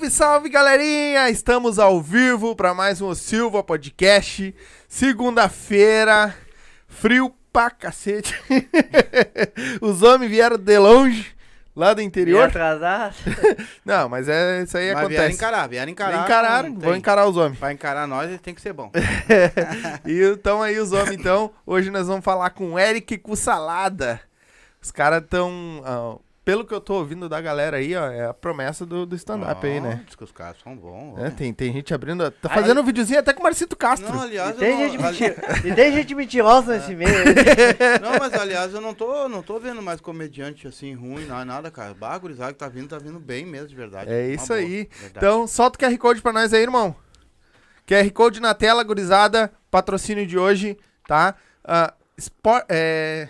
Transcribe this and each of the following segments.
Salve, salve, galerinha! Estamos ao vivo para mais um Silva Podcast. Segunda-feira, frio pra cacete. Os homens vieram de longe, lá do interior. atrasar? Não, mas é, isso aí Mas vieram acontece. encarar, vieram encarar. Encararam, vão encarar os homens. Pra encarar nós, tem que ser bom. E então aí os homens, então, hoje nós vamos falar com o Eric e com o Salada. Os caras tão, ah, pelo que eu tô ouvindo da galera aí, ó, é a promessa do, do stand-up aí, né? Diz que os caras são bons. É, ó. tem, tem gente abrindo, tá Aí- fazendo um videozinho até com o Marcito Castro. Não, aliás, E tem, eu não, gente ali- e tem gente mentirosa nesse meio. não, mas aliás, eu não tô, não tô vendo mais comediante assim ruim, não é nada, cara. Bagurizado que tá vindo, tá vindo bem mesmo, de verdade. É Uma isso boa, aí. verdade. Então, solta o QR Code pra nós aí, irmão. QR Code na tela, gurizada. Patrocínio de hoje, tá? Ah, Sport, é...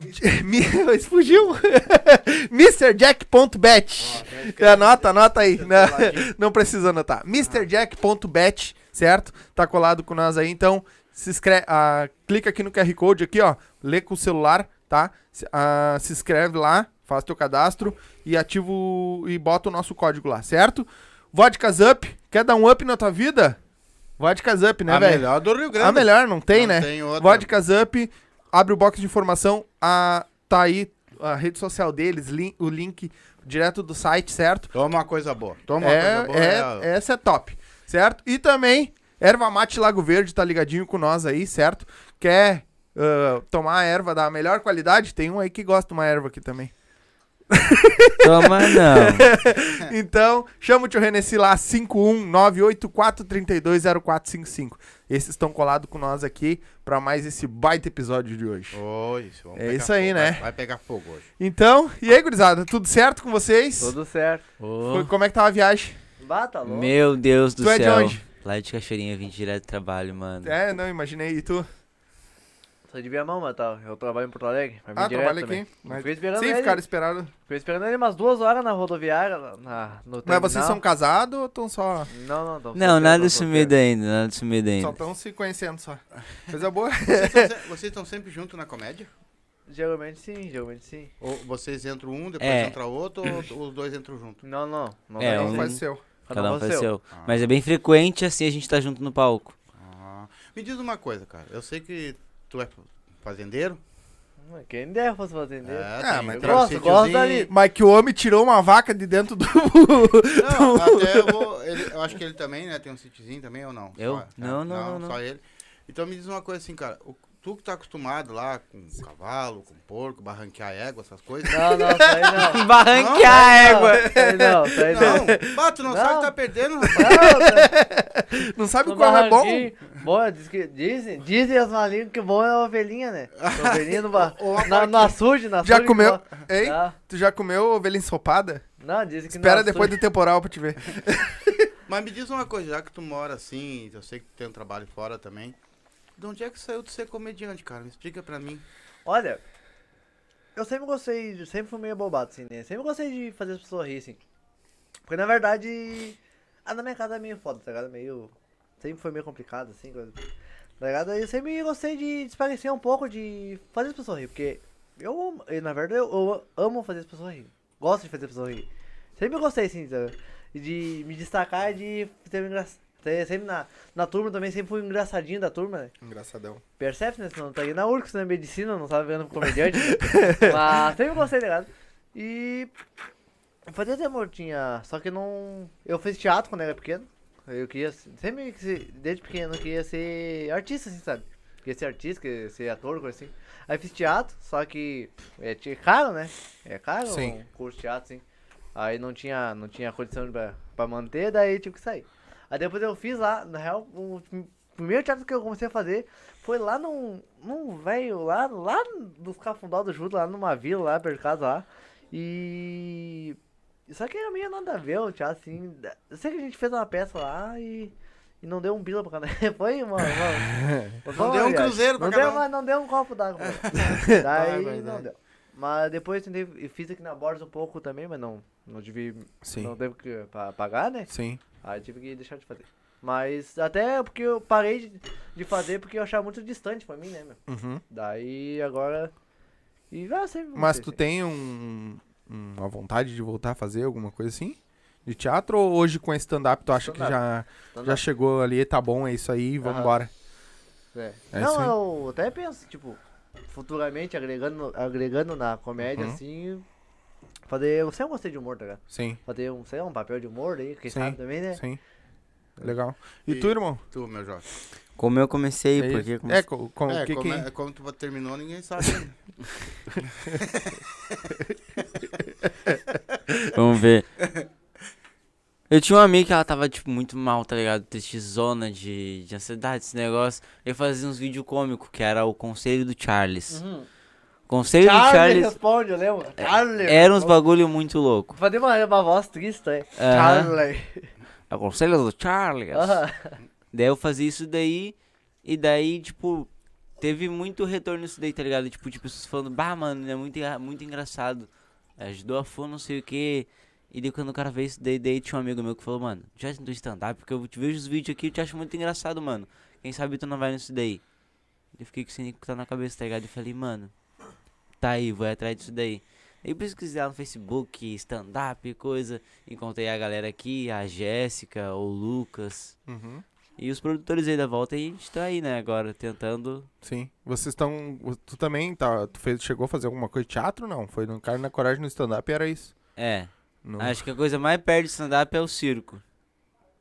Fugiu. MrJack.bet. Anota, anota aí. Não, não precisa anotar. MrJack.bet, certo? Tá colado com nós aí. Então, se inscreve, ah, clica aqui no QR Code aqui, ó. Lê com o celular, tá? Se, ah, se inscreve lá, faz teu cadastro e ativa o, e bota o nosso código lá, certo? Vodkas Up, quer dar um up na tua vida? Vodkas Up, né, a velho? melhor do Rio Grande. A melhor, não tem, Não né? tem outra. Vodkas Up, abre o box de informação, a, tá aí a rede social deles, o link direto do site, certo? Toma uma coisa boa. Toma uma É, coisa boa. é, é- essa é top, certo? E também, Erva Mate Lago Verde tá ligadinho com nós aí, certo? Quer ah, tomar a erva da melhor qualidade? Tem um aí que gosta de uma erva aqui também. Toma não. Então, chama o tio Renessi lá, 51984320455. Esses estão colados com nós aqui pra mais esse baita episódio de hoje. Oi, vamos É pegar isso aí, fogo, né? Vai, vai pegar fogo hoje. Então, e aí, gurizada, tudo certo com vocês? Tudo certo. Ô, Foi- como é que tava a viagem? Bata, louco. Meu Deus do Tu é de céu. onde? Lá de Cachoeirinha, vim direto do trabalho, mano. É, não, imaginei. E tu? Sou de Viamão, mas tá. Eu trabalho em Porto Alegre. Mas Ah, direto trabalha também. aqui. Mas... Fiquei esperando Sim, ele. ficaram esperando. Fiquei esperando ele umas duas horas na rodoviária. Na, no Mas vocês terminal. são casados ou estão só... Não, não, não. Não, nada sumido ainda, nada sumido Só ainda. estão se conhecendo só. Coisa boa. Vocês estão estão sempre juntos na comédia? Geralmente sim, geralmente sim. Ou vocês entram um, depois É. entra outro, ou os dois entram juntos? Não, não. não É, um faz o seu. Cada um faz seu. seu. Ah. Mas é bem frequente assim a gente tá junto no palco. Ah. Me diz uma coisa, cara. Eu sei que tu é fazendeiro. Quem dera fosse fazendeiro. Ah, mas eu gosto, gosto dali. Mas que o homem tirou uma vaca de dentro do... Não, até eu vou. ele- eu acho que ele também, né? Tem um sítiozinho também ou não? Eu? Só- Não, é, não, não, não. Só ele. Então me diz uma coisa assim, cara. o- tu que tá acostumado lá com cavalo, com porco, barranquear égua, essas coisas. Não, não, isso aí não. Barranquear a égua! Isso aí não, isso aí não. Não, bato, não, Não. sabe que tá perdendo, rapaz. Não, tá- Não sabe No qual é bom? barranquinho. Bom, diz que, dizem, dizem as malinhas que bom é a ovelhinha, né? A ovelhinha no bar. Na, na açude, na Já açude comeu? que Hein? bom. Ah, Tu já comeu ovelha ensopada? não, dizem que Espera no depois açude- do temporal pra te ver. Mas me diz uma coisa, já que tu mora assim, eu sei que tu tem um trabalho fora também. De onde é que saiu de ser comediante, cara? Me explica pra mim. Olha, eu sempre gostei, de- sempre fui meio bobado, assim, né? Sempre gostei de fazer as pessoas rirem, assim. Porque na verdade, a na minha casa é meio foda, tá ligado? Meio. Sempre foi meio complicado, assim, coisa. Tá ligado? Eu sempre gostei de desparecer um pouco, de fazer as pessoas rirem, porque eu, na verdade, eu, eu amo fazer as pessoas rirem. Gosto de fazer as pessoas rirem. Sempre gostei, assim, sabe? de me destacar de ter um engra... ter- Sempre na, na turma também, sempre fui engraçadinho da turma, né? Engraçadão. Percebe, né? Senão tá aí na URCS, na medicina, não sabe vendo comediante. né? Mas sempre gostei, tá ligado? E. Fazia tempo eu tinha. Só que não. Eu fiz teatro quando era pequeno. Eu queria. Sempre, desde pequeno, eu queria ser artista, assim, sabe? Queria ser artista, queria ser ator, coisa assim. Aí fiz teatro, só que. É ti- caro, né? É caro Sim. um curso de teatro, assim. Aí não tinha, não tinha condição pra, pra manter, daí tive que sair. Aí depois eu fiz lá, na real, o primeiro teatro que eu comecei a fazer foi lá num, num velho, lá, lá dos Cafundó do Judo, lá numa vila, lá perto de casa lá. E. Só que era meio nada a ver o teatro, assim. Eu sei que a gente fez uma peça lá e. E não deu um bila pra cada. Foi uma foi Não deu um cruzeiro pra não cada deu, mas não deu um copo d'água. Daí vai, não vai. deu. Mas depois tentei, eu fiz aqui na Borges um pouco também, mas não, não tive, Sim. não teve que pa- pagar, né? Sim. Aí tive que deixar de fazer. Mas até porque eu parei de, de fazer porque eu achava muito distante pra mim, né, meu? Uhum. Daí agora. E ah, sempre Mas tu tem um, um- uma vontade de voltar a fazer alguma coisa assim? De teatro ou hoje com stand-up tu acha que Stand-up. já, já chegou ali, tá bom, é isso aí, vamos embora. É. É não, eu até penso, tipo, futuramente agregando, agregando na comédia, Uhum. assim. Fazer. Eu sempre gostei de humor, tá ligado? Sim, Fazer um, sei lá, um papel de humor aí, quem Sim, sabe também, né? sim. Legal. E, E- tu, irmão? Tu, meu Jorge. Como eu comecei, É porque comecei... É, co- com, é, que como, que... é, como tu terminou, ninguém sabe. ainda. Vamos ver. Eu tinha uma amiga que ela tava, tipo, muito mal, tá ligado? Tristezona de, de ansiedade, esse negócio. Eu fazia uns vídeos cômicos, que era o Conselho do Charles. Uhum. Conselho do Charlie Charles responde, eu lembro. Charlie. era uns bagulho muito louco. Fazer uma, uma voz triste, é. Aham. Charlie. É o Conselho do Charles. Aham. Daí eu fazia isso daí, e daí, tipo, teve muito retorno nisso daí, tá ligado? Tipo, de pessoas falando, bah, mano, é muito, muito engraçado. Ajudou a fã, não sei o que. E daí quando o cara veio isso daí, daí tinha um amigo meu que falou, mano, já tentou stand-up? Porque eu te vejo os vídeos aqui e te acho muito engraçado, mano. Quem sabe tu não vai nisso daí. Eu fiquei com esse nico tá na cabeça, tá ligado? E falei, mano, tá aí, vou atrás disso daí. Aí pesquisei lá no Facebook, stand-up, coisa. Encontrei a galera aqui, a Jéssica, o Lucas. Uhum. E os produtores aí da volta e a gente tá aí, né, agora, tentando. Sim. Vocês estão. Tu também tá. Tu fez, chegou a fazer alguma coisa de teatro? Não. Foi no cara na coragem no stand-up era isso. É. No... Acho que a coisa mais perto de stand-up é o circo.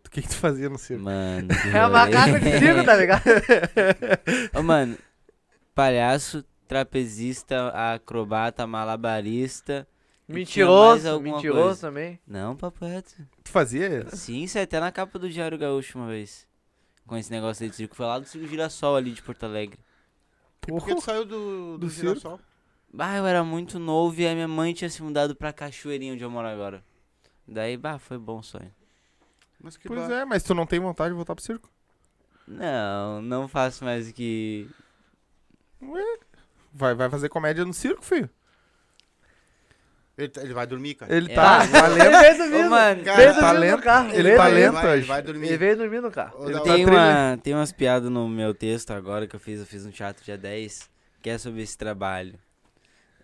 O que, que tu fazia no circo? Mano. É a rolê. macaca de circo, tá ligado? Ô, mano, palhaço, trapezista, acrobata, malabarista. Mentiroso, mentiroso coisa. também. Não, papo reto. Tu fazia? Sim, isso é até na capa do Diário Gaúcho uma vez. Com esse negócio aí de circo. Foi lá do Circo Girassol ali de Porto Alegre. Por que tu saiu do, do, Do girassol? Bah, eu era muito novo e a minha mãe tinha se mudado pra Cachoeirinha, onde eu moro agora. Daí, bah, foi bom sonho. Mas que Pois ba- é, mas tu não tem vontade de voltar pro circo? Não, não faço mais que. Ué? Vai, vai fazer comédia no circo, filho. Ele, tá- ele vai dormir, cara. Ele É. tá. Ele veio dormindo. Ô, mano, Cara, veio tá dormindo lento, no carro. ele veio tá dormindo. lento vai, ele vai Ele dormir. veio dormir no carro. Ô, Ele tá Tem, uma, tem umas piadas no meu texto agora que eu fiz, eu fiz um teatro dia 10, que é sobre esse trabalho.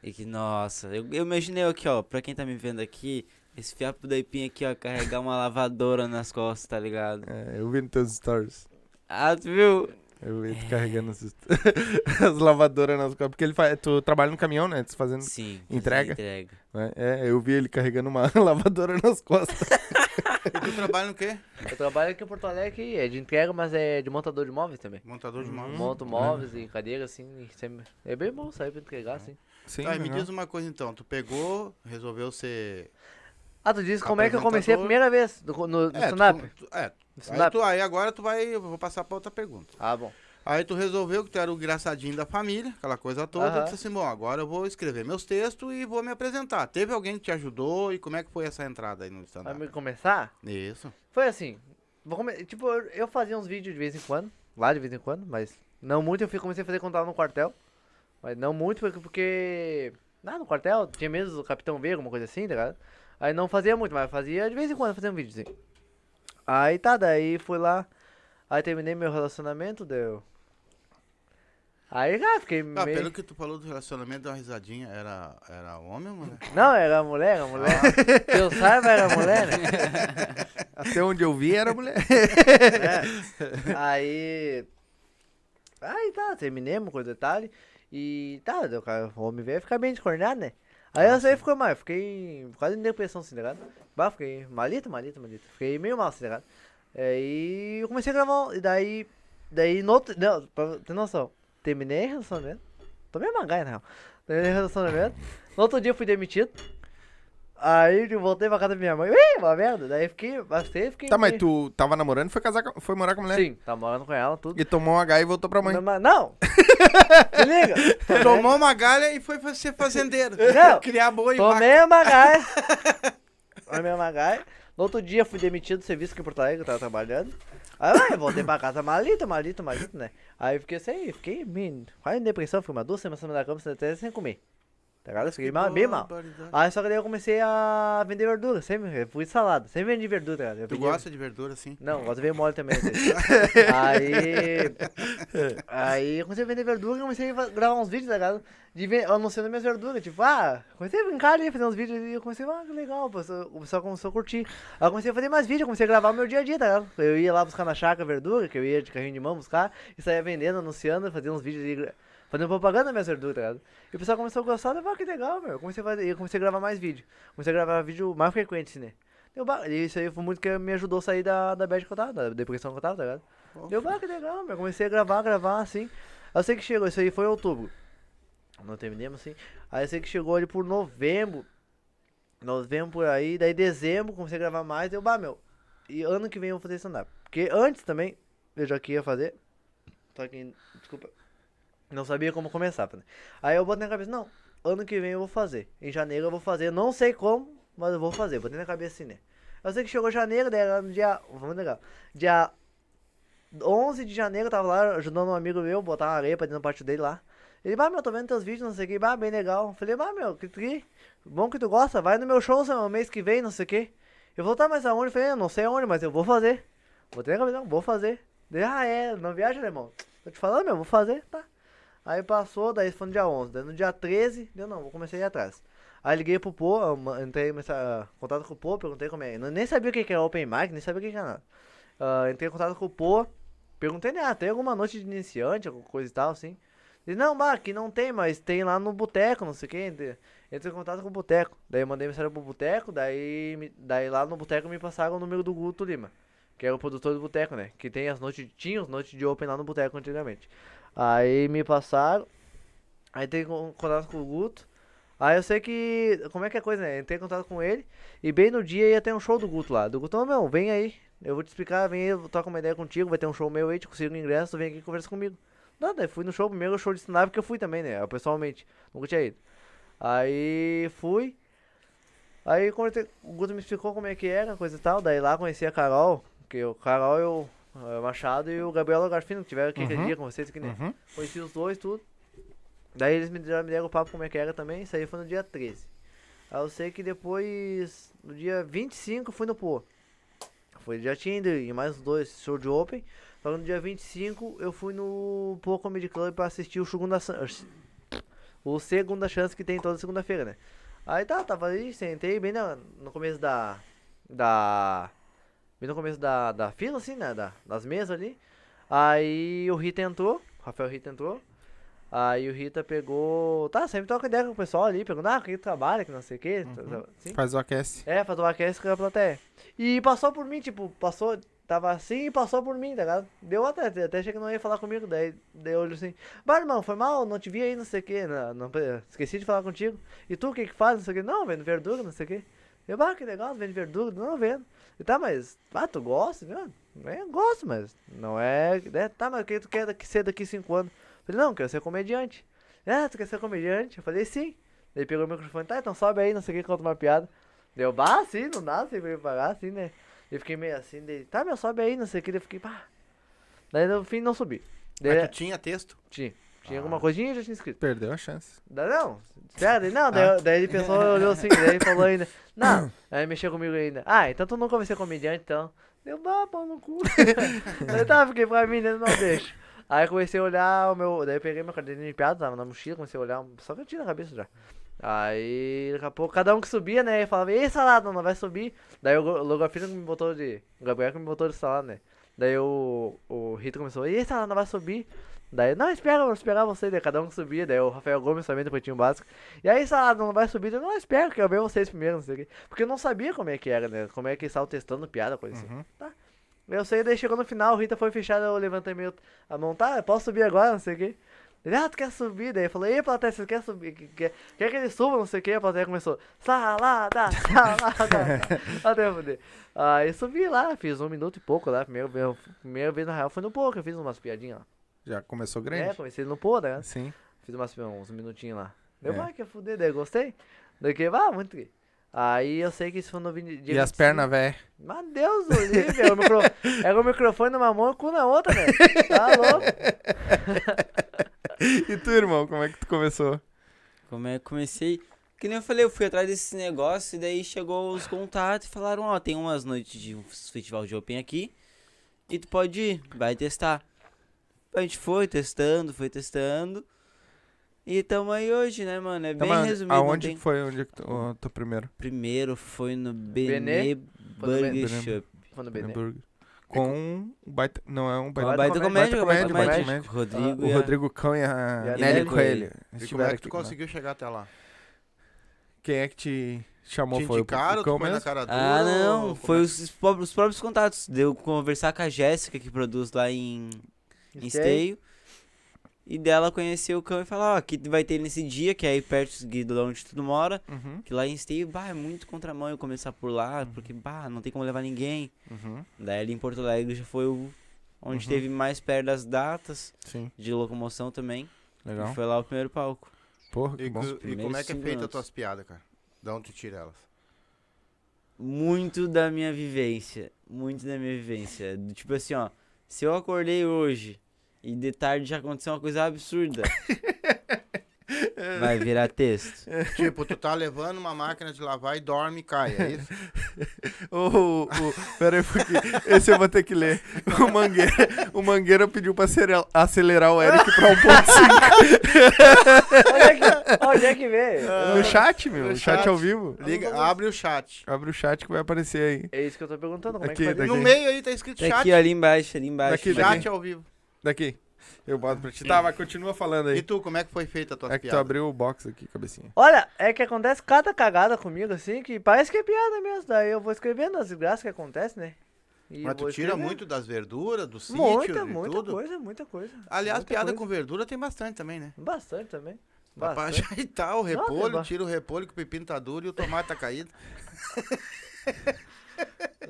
E que, nossa, eu, eu imaginei aqui, ó, pra quem tá me vendo aqui, esse fiapo da Ipinha aqui, ó, carregar uma lavadora nas costas, tá ligado? É, eu vi nos teus stories. Ah, tu viu? Eu vi tu carregando as, as lavadoras nas costas. Porque ele faz, tu trabalha no caminhão, né? Tu fazendo. Sim. Entrega? Entrega. né? É, eu vi ele carregando uma lavadora nas costas. E tu trabalha no quê? Eu trabalho aqui em Porto Alegre, é de entrega, mas é de montador de móveis também. Montador de móveis. Monto móveis e cadeiras, assim, e sempre... É bem bom sair pra entregar, assim. Sim, Tá, me diz uma coisa então. Tu pegou, resolveu ser. Ah, tu disse como é que eu comecei a primeira vez no, no, no É, stand-up? tu, tu- é. Aí, tu- aí agora tu vai. Eu vou passar pra outra pergunta. Ah, bom. Aí tu resolveu que tu era o engraçadinho da família, aquela coisa toda. Aham. Tu disse assim, bom, agora eu vou escrever meus textos e vou me apresentar. Teve alguém que te ajudou e como é que foi essa entrada aí no Pra stand-up? me começar, Isso. foi assim. Come... Tipo, eu, fazia uns vídeos de vez em quando, lá de vez em quando, mas não muito. Eu comecei a fazer quando tava no quartel. Mas não muito, porque. Ah, no quartel tinha medo do Capitão V, alguma coisa assim, tá ligado? Aí não fazia muito, mas fazia de vez em quando, fazia um vídeo assim. Aí tá, daí fui lá. Aí terminei meu relacionamento, deu. Aí, cara, fiquei Ah, meio... pelo que tu falou do relacionamento, deu uma risadinha. Era, era homem ou mulher? Não, era mulher, era mulher. Que eu saiba, era mulher, né? Até onde eu vi era mulher. É. Aí. Aí tá, terminemos com o detalhe. E tá, o cara, o homem veio ficar bem descornado, né? Aí Ah, eu aí ficou mal, fiquei quase em depressão, assim, tá ligado? Bah, fiquei malito, malito, malito. Fiquei meio mal, tá ligado? Aí eu comecei a gravar, e daí. Daí no outro. Não, pra ter noção, terminei o relacionamento. Tomei uma gaia, na real. Terminei o relacionamento. No outro dia eu fui demitido. Aí eu voltei pra casa da minha mãe. Ih, uma merda. Daí fiquei, bastante, fiquei. Tá, mas tu tava namorando e foi, casar com- foi morar com a mulher? Sim, tá morando com ela, tudo. E tomou um H e voltou pra mãe. Não, mas- não! Se liga! Tomou uma galha e foi fa- ser fazendeiro. Não. Criar boi e vaca. Tomei uma gaia. Tomei uma gaia. No outro dia fui demitido do serviço aqui em Porto Alegre, eu tava trabalhando. Aí vai, voltei pra casa malito, malito, malito, né? Aí fiquei assim, fiquei quase em depressão, fiquei uma duas semanas na cama, até sem comer. Tá ligado? Eu fiquei mal, bem mal. Aí só que daí eu comecei a vender verdura, sempre, fui salada, sempre vendi verdura, tá ligado? Eu Tu gosta de verdura assim? Não, gosto de ver mole também. aí. Aí eu comecei a vender verdura e comecei a gravar uns vídeos, tá ligado? De ver, anunciando minhas verduras. Tipo, ah, comecei a brincar ali, fazer uns vídeos e eu comecei, ah, que legal, o pessoal, o pessoal começou a curtir. Aí eu comecei a fazer mais vídeos, comecei a gravar o meu dia a dia, tá ligado? Eu ia lá buscar na chácara verdura, que eu ia de carrinho de mão buscar, e saía vendendo, anunciando, fazia uns vídeos de. Fazendo propaganda das minhas verduras, tá ligado? E o pessoal começou a gostar, eu falei, ah, que legal, meu. Eu comecei a, fazer, eu comecei a gravar mais vídeo. Comecei a gravar vídeo mais frequente, né? Deu E isso aí foi muito que me ajudou a sair da, da bad que eu tava, da depressão que eu tava, tá ligado? Deu, bah, que legal, meu. Comecei a gravar, gravar, assim. Eu sei que chegou, isso aí foi em outubro. Não terminamos, assim. Aí eu sei que chegou ali por novembro. Novembro por aí, daí dezembro, comecei a gravar mais, deu, bah, meu. E ano que vem eu vou fazer stand-up. Porque antes também, eu já queria fazer. Só que, desculpa. Não sabia como começar, né? Aí eu botei na cabeça, não, ano que vem eu vou fazer. Em janeiro eu vou fazer, não sei como, mas eu vou fazer. Botei na cabeça assim, né? Eu sei que chegou janeiro, daí era no dia. Vamos legal. Dia 11 de janeiro eu tava lá ajudando um amigo meu, botar uma areia pra dentro do pátio dele lá. Ele, bah, meu, tô vendo teus vídeos, não sei o que, bah, bem legal. Falei, bah, meu, que tri, bom que tu gosta, vai no meu show no mês que vem, não sei o que. Eu vou, tá, mas aonde? Eu falei, eu não sei aonde, mas eu vou fazer. Botei na cabeça, não, vou fazer. Daí, ah, é, não viaja, irmão. Tô te falando, meu, vou fazer, tá. Aí passou, daí foi no dia 11. Daí no dia 13, deu não, vou começar a ir atrás. Aí liguei pro Pô, entrei em contato com o Pô, perguntei como é. Eu nem sabia o que era Open Mic, nem sabia o que era nada. Ah, entrei em contato com o Pô, perguntei, né, ah, tem alguma noite de iniciante, alguma coisa e tal, assim. Ele, não, bah, aqui não tem, mas tem lá no boteco, não sei o que. Entrei em contato com o boteco. Daí eu mandei mensagem pro boteco, daí, daí lá no boteco me passaram o número do Guto Lima. Que era o produtor do boteco, né? Que tem as noites, tinha as noites de open lá no boteco antigamente. Aí me passaram. Aí entrei em con- contato com o Guto. Aí eu sei que. Como é que é a coisa, né? Entrei em contato com ele. E bem no dia ia ter um show do Guto lá. Do Guto, "Ô, meu, vem aí. Eu vou te explicar, vem aí, eu troco uma ideia contigo. Vai ter um show meu aí, te consigo um ingresso, vem aqui e conversa comigo. Não, daí fui no show, primeiro show de stand-up que eu fui também, né? Pessoalmente. Nunca tinha ido. Aí fui. Aí o Guto me explicou como é que era, coisa e tal. Daí lá conheci a Carol, que o Carol e eh, Machado e o Gabriel Garfino, que tiveram aqui aquele Uhum. dia com vocês aqui, né? Uhum. Conheci os dois, tudo. Daí eles me deram, me deram o papo como é que era também. Isso aí foi no dia 13. Aí eu sei que depois, no dia 25, fui no Pô. Foi, já ido em mais dois show de Open. Só que no dia 25 eu fui no Pô Comedy Club pra assistir o Segunda, o Segunda Chance que tem toda segunda-feira, né? Aí tá, tava ali, sentei bem na- no começo da. Da. Bem no começo da, da fila, assim, né? Da, das mesas ali. Aí o Rita entrou, o Rafael Rita entrou. Aí o Rita pegou. Tá, sempre troca ideia com o pessoal ali, perguntando, ah, quem trabalha, que não sei o que. Assim. Faz o aquece. É, pra tomar aquece com a plateia. E passou por mim, tipo, passou, tava assim e passou por mim, tá ligado? Deu até, até achei que não ia falar comigo, daí, daí eu olho assim, bah, irmão, foi mal, não te vi aí, não sei o que, não, não, esqueci de falar contigo. E tu, o que que faz, não sei o que? Não, vendo verdura, não sei o que. Eu, bah, que legal, vende verdura, não vendo. E tá, mas, ah, tu gosta? Eu, é, gosto, mas não é, né? Tá, mas o que tu quer daqui, ser daqui cinco anos? Eu falei, não, quero ser comediante. Ah, tu quer ser comediante? Eu falei, sim. Ele pegou o microfone, tá, então sobe aí, não sei o que, conta uma piada. Deu, bah, sim, não dá sem preparar, assim, né? Eu fiquei meio assim, daí, tá, meu, sobe aí, não sei o que, daí eu fiquei, pá. Daí no fim não subi. Daí, Mas tu tinha texto? tinha, tinha Ah. alguma coisinha e já tinha escrito. Perdeu a chance. Daí não, daí não, daí, daí ele pensou, olhou assim, daí ele falou ainda, não, aí mexeu comigo ainda. Ah, então tu nunca vai ser comediante, então. Deu, bah, pau no cu. daí tá, fiquei pra mim, daí não deixa. Aí comecei a olhar o meu. Daí eu peguei meu caderninho de piada, tava na mochila, comecei a olhar, só que eu tinha na cabeça já. Aí, daqui a pouco, cada um que subia, né? Falava, ei, salada, não vai subir. Daí o Go- Logafino que me botou de. O Gabriel que me botou de salada, né? Daí o, o Rito começou, ei, salada, não vai subir. Daí, não, espera, vou esperar você. Daí cada um que subia, daí o Rafael Gomes também do Pretinho Básico. E aí, salada, não vai subir. Eu, não, espero, que eu ver vocês primeiro, não sei o quê. Porque eu não sabia como é que era, né? Como é que eles estavam testando piada, coisa assim. Uhum. Tá. Eu sei, daí chegou no final, o Rita foi fechada, eu levantei meio a mão, tá, posso subir agora, não sei o quê. Ele, ah, tu quer subir? Daí eu falei, ei, plateia, você quer subir? Quer, quer, que ele suba, não sei o quê? A plateia começou, salada, salada. Até foder. Aí subi lá, fiz um minuto e pouco lá, primeiro, vez- primeira vez na real foi no pouco, eu fiz umas piadinhas lá. Já começou É, grande? comecei no pô, né? Sim. Fiz umas, uns minutinhos lá. Deu, É. vai, que fuder, daí gostei. Daí que, ah, muito que. Aí eu sei que isso foi no dia E as 25. pernas, velho? Mas Deus do era o, micro... era o microfone numa mão e o cu na outra, velho. Tá louco? E tu, irmão, como é que tu começou? Come, comecei. Que nem eu falei, eu fui atrás desse negócio e daí chegou os contatos e falaram, ó, tem umas noites de um festival de Open aqui. E tu pode ir, vai testar. A gente foi testando, foi testando. E tamo aí hoje, né, mano? É Tá, bem resumido. Aonde tem- que foi onde que tu, o teu primeiro? Primeiro foi no? Foi no Burger. Shop. Foi no BD. Burger. Com um baita. Não é um baita. baita comédia, Baita baita comédia, comédia. baita Rodrigo O a- Rodrigo Cão e a, E a Nelly Coelho. E como estiveram é que tu aqui, né? conseguiu chegar até lá? Quem é que te chamou? Te foi o indicaram, o tu Cão foi na mesmo? cara dura? Ah, não. Foi é? os, os próprios contatos. Deu conversar com a Jéssica, que produz lá em, em Esteio. E dela conhecer o cão e falar, ó, aqui vai ter nesse dia, que é aí perto de onde tu mora. Uhum, Que lá em Esteio, bah, é muito contramão eu começar por lá, porque, bah, não tem como levar ninguém. uhum. Daí ali em Porto Alegre já foi o onde Uhum. teve mais perto das datas Sim, de locomoção também. legal. E foi lá o primeiro palco. Porra, que E, bom. e como é que é feita as tuas piadas, cara? Da onde tu tira elas? muito da minha vivência. Muito da minha vivência. Tipo assim, ó. Se eu acordei hoje e de tarde já aconteceu uma coisa absurda. vai virar texto. tipo, tu tá levando uma máquina de lavar e dorme e cai, é isso? O, o, pera aí, porque esse eu vou ter que ler. O Mangueira, o Mangueira pediu pra acelerar, o Eric pra 1.5 Onde é que, onde é que veio? no chat, meu. No chat chat. ao vivo. Liga, abre o chat. Abre o chat que vai aparecer aí. É isso que eu tô perguntando. Como Aqui, é que faz daqui. No meio aí tá escrito Tá chat. aqui, ali embaixo, ali embaixo. Daqui, Vai- Chat ao vivo. Daqui. Eu boto pra ti. Tá, mas continua falando E aí. tu, como é que foi feita a tua É que tu piada? abriu o box aqui, cabecinha. Olha, é que acontece cada cagada comigo, assim, que parece que é piada mesmo. Daí eu vou escrevendo as desgraças que acontecem, né? E Mas tu vou tira escrevendo. muito das verduras, do sítio, Muita, de muita tudo? coisa, muita coisa. Aliás, Muita piada coisa. com verdura tem bastante também, né? Bastante também. Dá pra Bastante. ajeitar o repolho, ba- tira o repolho que o pepino tá duro e o tomate tá caído.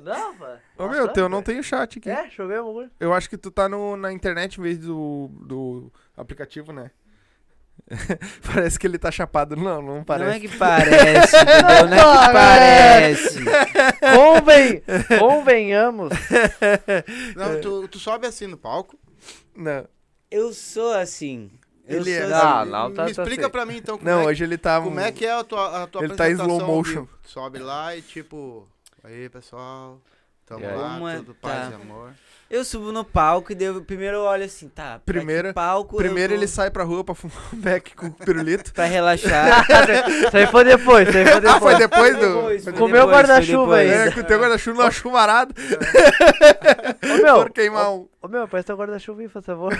Não, pá. Ô, meu, teu não velho. tem o chat aqui. É, joguei o bagulho. Eu acho que tu tá no, na internet em vez do, do aplicativo, né? parece que ele tá chapado. Não, não Não parece. é que parece? Não é que parece. Conven... Convenhamos. Não, tu, tu sobe assim no palco. Não, Eu sou assim. Eu Ele é- sou Não, assim. não, tá- Me tá explica certo. pra mim então como, não é, hoje ele tá... como é que é a tua, a tua Ele tá em slow motion. Sobe lá e tipo, aí pessoal, tamo aí? lá, é- tudo paz tá. e amor. Eu subo no palco e daí eu, primeiro eu olho assim, tá. Primeiro- palco Primeiro tô ele sai pra rua pra fumar um beck com pirulito. Pra relaxar. Isso aí foi depois, isso aí foi depois. ah, foi depois do... Depois, foi foi Comeu depois, guarda-chuva foi ainda. É, que o teu guarda-chuva numa chuvarada Ô, meu, por queimar um... ô, meu, presta o guarda-chuva aí, por favor.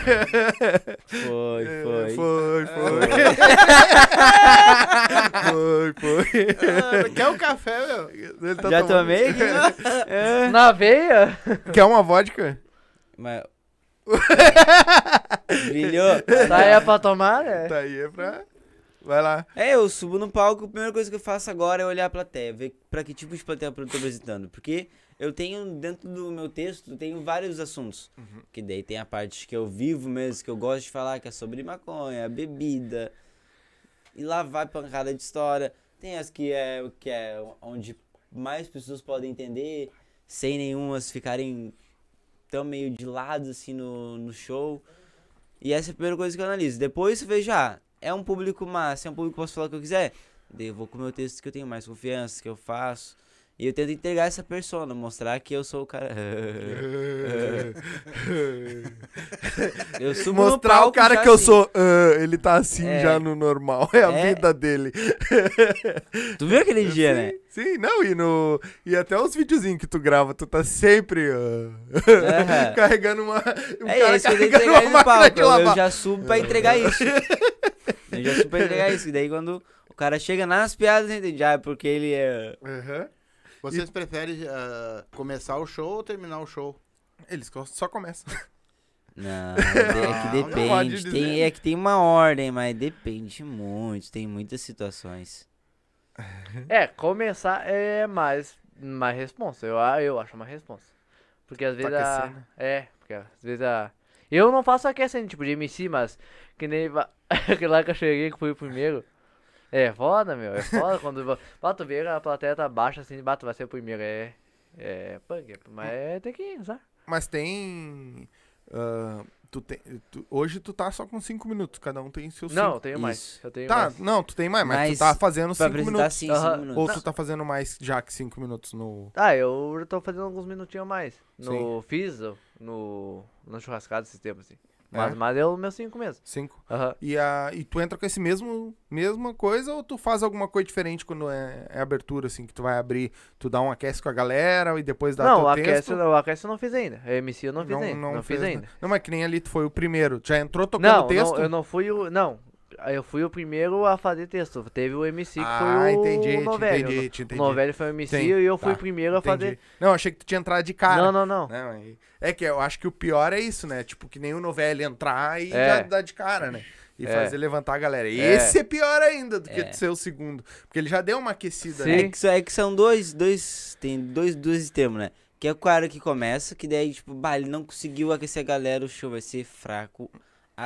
Foi, É, foi. Foi, foi. foi, foi. Ah, quer um café, meu? Ele tá Já tomando- tomei? É. Na veia? Quer uma vodka? Mas... Brilhou. Tá aí é pra tomar, né? Tá aí, é pra... Vai lá. É, eu subo no palco, a primeira coisa que eu faço agora é olhar a plateia, ver pra que tipo de plateia eu tô apresentando. Porque eu tenho, dentro do meu texto, tenho vários assuntos. Que daí tem a parte que eu vivo mesmo, que eu gosto de falar, que é sobre maconha, bebida. E lá vai pancada de história. Tem as que é, que é onde mais pessoas podem entender, sem nenhumas ficarem tão meio de lado assim no, no show. E essa é a primeira coisa que eu analiso. Depois eu vejo, ah, é um público massa, é um público que posso falar o que eu quiser. Eu vou com o meu texto que eu tenho mais confiança, que eu faço. E eu tento entregar essa persona, mostrar que eu sou o cara. eu subo Mostrar o palco cara já que eu assim. sou. ah, ele tá assim É. já no normal. É a É. vida dele. Tu viu aquele dia, né? Sim, não, e no. E até os videozinhos que tu grava, tu tá sempre Aham. carregando uma. Um É cara isso eu carregando entregar uma máquina de Eu, eu lavar. já subo pra entregar isso. Eu já subo pra entregar isso. E daí quando o cara chega nas piadas, eu entendi. Ah, é porque ele é. Aham. Vocês preferem ah, começar o show ou terminar o show? Eles só começam. Não, é que depende. Tem, é que tem uma ordem, mas depende muito. Tem muitas situações. É, começar é mais, mais responsa. Eu, a- eu acho uma responsa. Porque às vezes a. aquecendo. É, porque às vezes a. Eu não faço aquecendo, tipo, de MC, mas que nem. lá que eu cheguei que fui o primeiro. É foda, meu. É foda quando. vê que a plateia tá baixa assim, bato, vai ser o primeiro. É. É punk, mas é, tem que usar. Mas tem. ah, tu tem, tu- hoje tu tá só com 5 minutos, cada um tem seus Não, eu tenho mais. Eu tenho Tá, mais. não, tu tem mais, mas, Mas tu tá fazendo Pra 5 apresentar minutos. sim, cinco minutos. Ou tu tá fazendo mais já que 5 minutos no. Ah, eu tô fazendo alguns minutinhos a mais. No Fiz, no, no churrascado esses tempos, assim. Mas, É? mas eu, meus cinco mesmo. 5. Aham. E, a, e tu entra com esse mesmo mesma coisa ou tu faz alguma coisa diferente quando é, é abertura, assim, que tu vai abrir, tu dá um aquece com a galera e depois dá Não, teu o texto? aquece, o aquece eu não fiz ainda. A MC eu não fiz ainda. Não, fiz fez, né? ainda. Não, mas que nem ali tu foi o primeiro. Já entrou tocando Não, texto? não, eu não fui o. Não, eu fui o primeiro a fazer texto. Teve o MC que ah, foi o entendi, Novelli. entendi, te O entendi. Novelli foi o MC Sim, e eu fui tá, o primeiro a entendi. fazer. Não, achei que tu tinha entrado de cara. Não, não, não. Não, é que eu acho que o pior é isso, né? Tipo, que nem o Novelli entrar e É. já dá de cara, né? E É. fazer levantar a galera. É. Esse é pior ainda do que É. ser o segundo. Porque ele já deu uma aquecida, Sim. né? É que, são- é que são dois, dois, tem dois, dois termos, né? Que é o cara que começa, que daí, tipo, bah, ele não conseguiu aquecer a galera, o show vai ser fraco.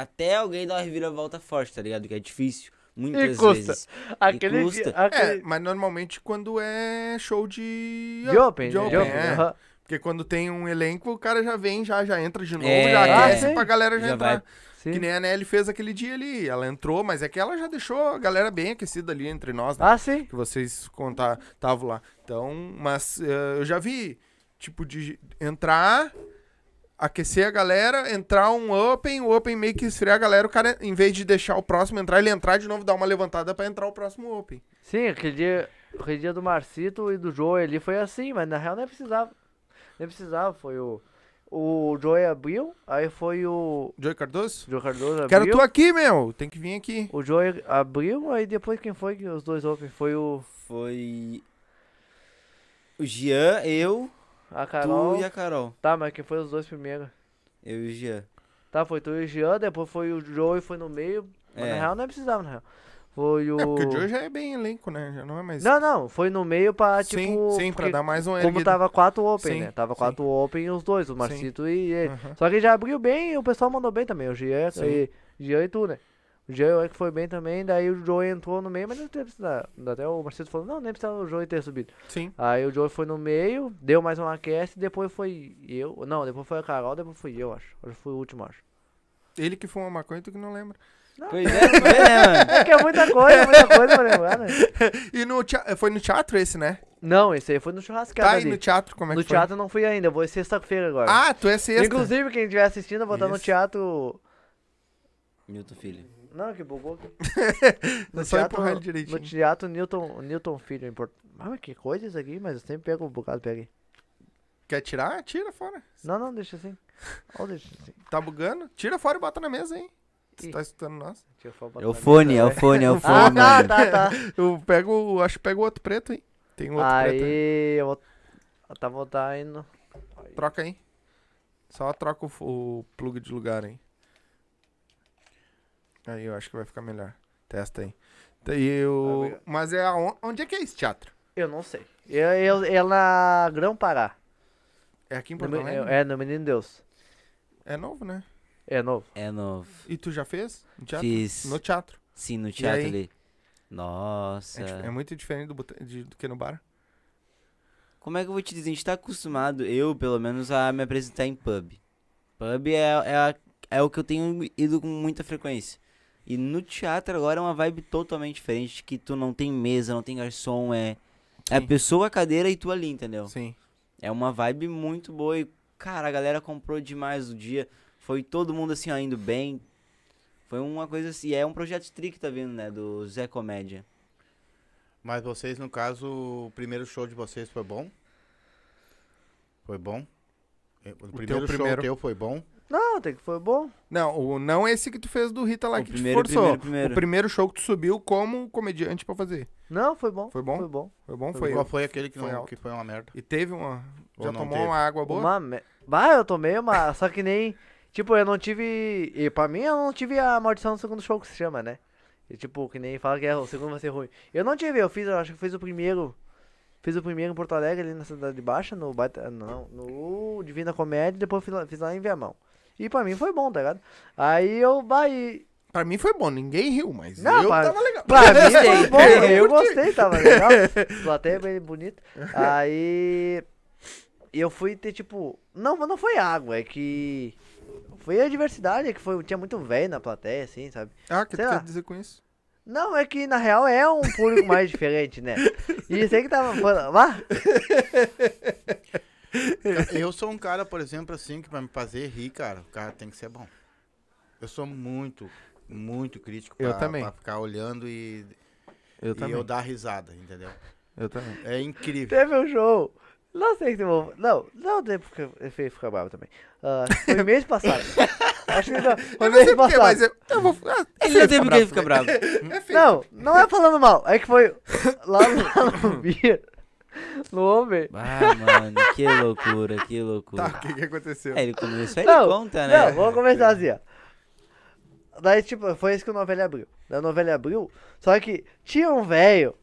Até alguém dar uma reviravolta forte, tá ligado? Que é difícil, muitas custa. vezes. Aquele custa. dia. É, Aquele... mas normalmente quando é show de... De Open, de né? open, De Open, é. aham. Porque quando tem um elenco, o cara já vem, já, já entra de novo, É. já Ah, aquece sim. pra galera já, Já entrar. vai. Sim. Que nem a Nelly fez aquele dia ali. Ela entrou, mas é que ela já deixou a galera bem aquecida ali entre nós, né? Ah, sim. que vocês contar estavam lá. Então, mas eh, eu já vi, tipo, de entrar, aquecer a galera, entrar um open, o open meio que esfriar a galera, o cara, em vez de deixar o próximo entrar, ele entrar de novo, dar uma levantada pra entrar o próximo open. Sim, aquele dia, aquele dia do Marcito e do Joey ali foi assim, mas na real nem precisava. Nem precisava, foi o. O Joey abriu, aí foi o. Joey Cardoso? Joey Cardoso abriu. Quero tu aqui, meu. Tem que vir aqui. O Joey abriu, aí depois quem foi que os dois Open? Foi o. Foi o Jean, eu, A Carol. tu e a Carol. Tá, mas quem foi os dois primeiros? Eu e o Jean. Tá, foi tu e o Jean, depois foi o Joey, foi no meio. Mas É. na real nem precisava, na real. Foi o. É, porque o Joey já é bem elenco, né? Já não é mais... Não, não, foi no meio pra, sim, tipo. sim, pra porque dar mais um Como erguido. tava quatro Open, Sim, né? Tava sim. quatro Open e os dois, o Marcito e ele. Só que já abriu bem e o pessoal mandou bem também. O Jean Sim. e, Jean e tu, né? O Jean eu acho que foi bem também, daí o Joey entrou no meio, mas não teve precisar. Até o Marcelo falou, não, nem precisava o Joey ter subido. Sim. Aí o Joey foi no meio, deu mais uma cast, depois foi eu. Não, depois foi a Carol, depois fui eu, acho. Que fui o último, acho. Ele que fuma maconha, tu que não lembra. Pois é, né, mano? É que é muita coisa, muita coisa pra lembrar, né? E no foi no teatro esse, né? Não, esse aí foi no churrascado Tá, e ali. no teatro, como é No que foi? teatro eu não fui ainda, eu vou sexta-feira agora. Ah, tu é sexta. Inclusive, quem estiver assistindo, eu vou estar no teatro. Milton Filho. Não, que bugou aqui. É só empurrar ele direitinho. No teatro Newton, Newton Filho, em Porto. Ah, que coisa isso aqui, mas eu sempre pego um bocado, pega aí. Quer tirar? Tira fora. Não, não, deixa assim. Ou deixa assim. Tá bugando? Tira fora e bota na mesa, hein? Você tá escutando nós? Botar É o na fone, mesa, é o vai. fone, é o Ah, fone. tá, mano. tá, tá. Eu pego, acho que pego o outro preto, hein? Tem um outro preto aí. Aí, eu vou. Eu tava vou tá indo. Troca aí. Só troca o, o plug de lugar, hein? Aí eu acho que vai ficar melhor. Testa aí. Daí eu... obrigado. Mas é aon- onde é que é esse teatro? Eu não sei. Eu, eu, é na Grão Pará. É aqui em Porto Alegre? é, no Menino Deus. É novo, né? É novo. É novo. E tu já fez? No teatro? Fiz. No teatro. Sim, no teatro ali. Nossa. É, é muito diferente do, de- do que no bar. Como é que eu vou te dizer? A gente tá acostumado, eu pelo menos, a me apresentar em pub. Pub é, é, a- é o que eu tenho ido com muita frequência. E no teatro agora é uma vibe totalmente diferente, que tu não tem mesa, não tem garçom, é, é a pessoa, a cadeira e tu ali, entendeu? Sim. É uma vibe muito boa e, cara, a galera comprou demais o dia. Foi todo mundo assim, ó, indo bem. Foi uma coisa assim, é um projeto Tri que tá vindo, né, do Zé Comédia. Mas vocês, no caso, o primeiro show de vocês foi bom? Foi bom? É, O primeiro show primeiro. teu foi bom? Não, tem que foi bom. Não, o, não esse que tu fez do Rita lá O que primeiro, te forçou. primeiro, primeiro. O primeiro show que tu subiu como comediante pra fazer. Não, foi bom. Foi bom? Foi bom. Foi bom? Foi Foi. Qual foi aquele que, Foi não, alto. que foi uma merda? E teve uma. Ou Já não tomou teve? uma água boa? Uma me... Bah, eu tomei uma. Só que nem. Tipo, eu não tive. E pra mim, eu não tive a maldição do segundo show que se chama, né? E, tipo, que nem fala que é, o segundo vai ser ruim. Eu não tive, eu fiz, eu acho que fiz o primeiro. Fiz o primeiro em Porto Alegre, ali na Cidade Baixa, no Baita, não, no Divina Comédia, depois fiz lá, fiz lá em Viamão. E pra mim foi bom, tá ligado? Aí eu, e... Pra mim foi bom, ninguém riu, mas Não, eu pra- tava legal. Pra mim foi bom, eu curti. gostei, tava legal. Plateia bem bonita. Aí eu fui ter tipo. Não, mas não foi água, é que. foi a diversidade, é que foi, tinha muito velho na plateia, assim, sabe? Ah, o que tu Sei lá. quer dizer com isso? Não, é que na real é um público mais diferente, né? E aí que tava falando. Eu sou um cara, por exemplo, assim, que pra me fazer rir, cara, o cara tem que ser bom. Eu sou muito, muito crítico pra, Eu também. pra ficar olhando e, Eu e eu dar risada, entendeu? Eu também. É incrível. teve um show. Não sei se eu vou. Não, não tem porque eu fiquei ficar bravo também. Ah, foi mês passado. Acho que não. Foi Eu não mês passado. mas eu, eu vou. Ah, é Ele não tem ficar porque fica também. bravo. É. Não, não é falando mal. É que foi lá, lá no Beer. No Homem. Ah, mano, que loucura, que loucura. Tá, o que, que aconteceu? É, ele começou, ele Não, conta, né? Não, vamos começar assim, ó. Daí, tipo, foi isso que o novela abriu. Da novela abriu, só que tinha um velho,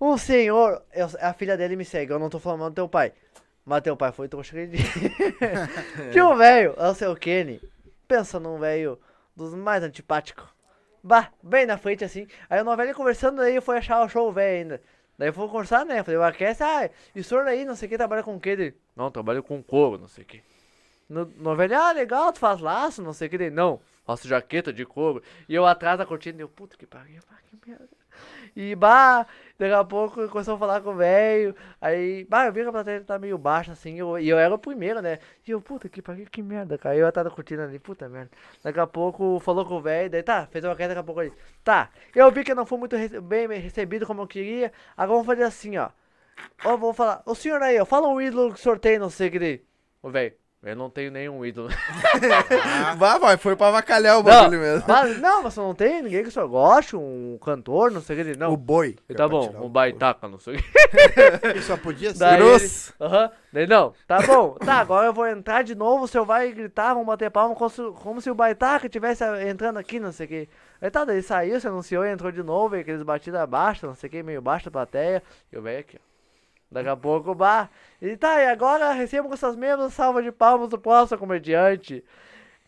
um senhor, eu- a filha dele me segue, eu não tô falando do teu pai. Mas teu pai foi trouxa de Tinha um velho, é o seu Kenny, pensa num velho dos mais antipáticos. Bah, bem na frente assim. Aí o novela conversando, daí eu fui achar o show velho ainda. Daí eu fui conversar, né? Falei, o aquece, ah, e o senhor aí, não sei o que, trabalha com o que? Ele, não, trabalho com couro, não sei o que. No, novela, ah, legal, tu faz laço, não sei o que. Ele, não, faço jaqueta de couro. E eu atrás da cortina, eu, puta que pariu, que merda. E, bah, daqui a pouco começou a falar com o velho. Aí, bah, eu vi que a plateia tá meio baixa, assim, eu, e eu era o primeiro, né? E eu, puta que pariu, que merda, cara. Eu da cortina ali, puta merda. Daqui a pouco falou com o velho, daí tá, fez uma queda, daqui a pouco ele, tá, eu vi que não foi muito rece- bem recebido como eu queria. Agora vamos fazer assim, ó. Ó, vou falar, o senhor aí, ó, fala um ídolo que o tem, não sei o que. Ô, velho, eu não tenho nenhum ídolo. Vai, vai, foi pra avacalhar o bagulho mesmo. mas, não, mas você não tem ninguém que o senhor goste, um cantor, não sei o que. Não, O boi. tá bom, um baitaca, não sei o que. Só podia ser. Daí Grosso. ele- Aham. Daí não, tá bom. Tá, agora eu vou entrar de novo, o senhor vai gritar, vamos bater palma como se, como se o Baitaca tivesse ah, entrando aqui, não sei o que. Aí tá, daí saiu, se anunciou e entrou de novo, e aqueles batidas baixas, não sei o que, meio baixo da plateia. E eu venho aqui, ó. Daqui a pouco, bah. E tá, e agora recebo com essas mesmas salvas de palmas do próximo comediante.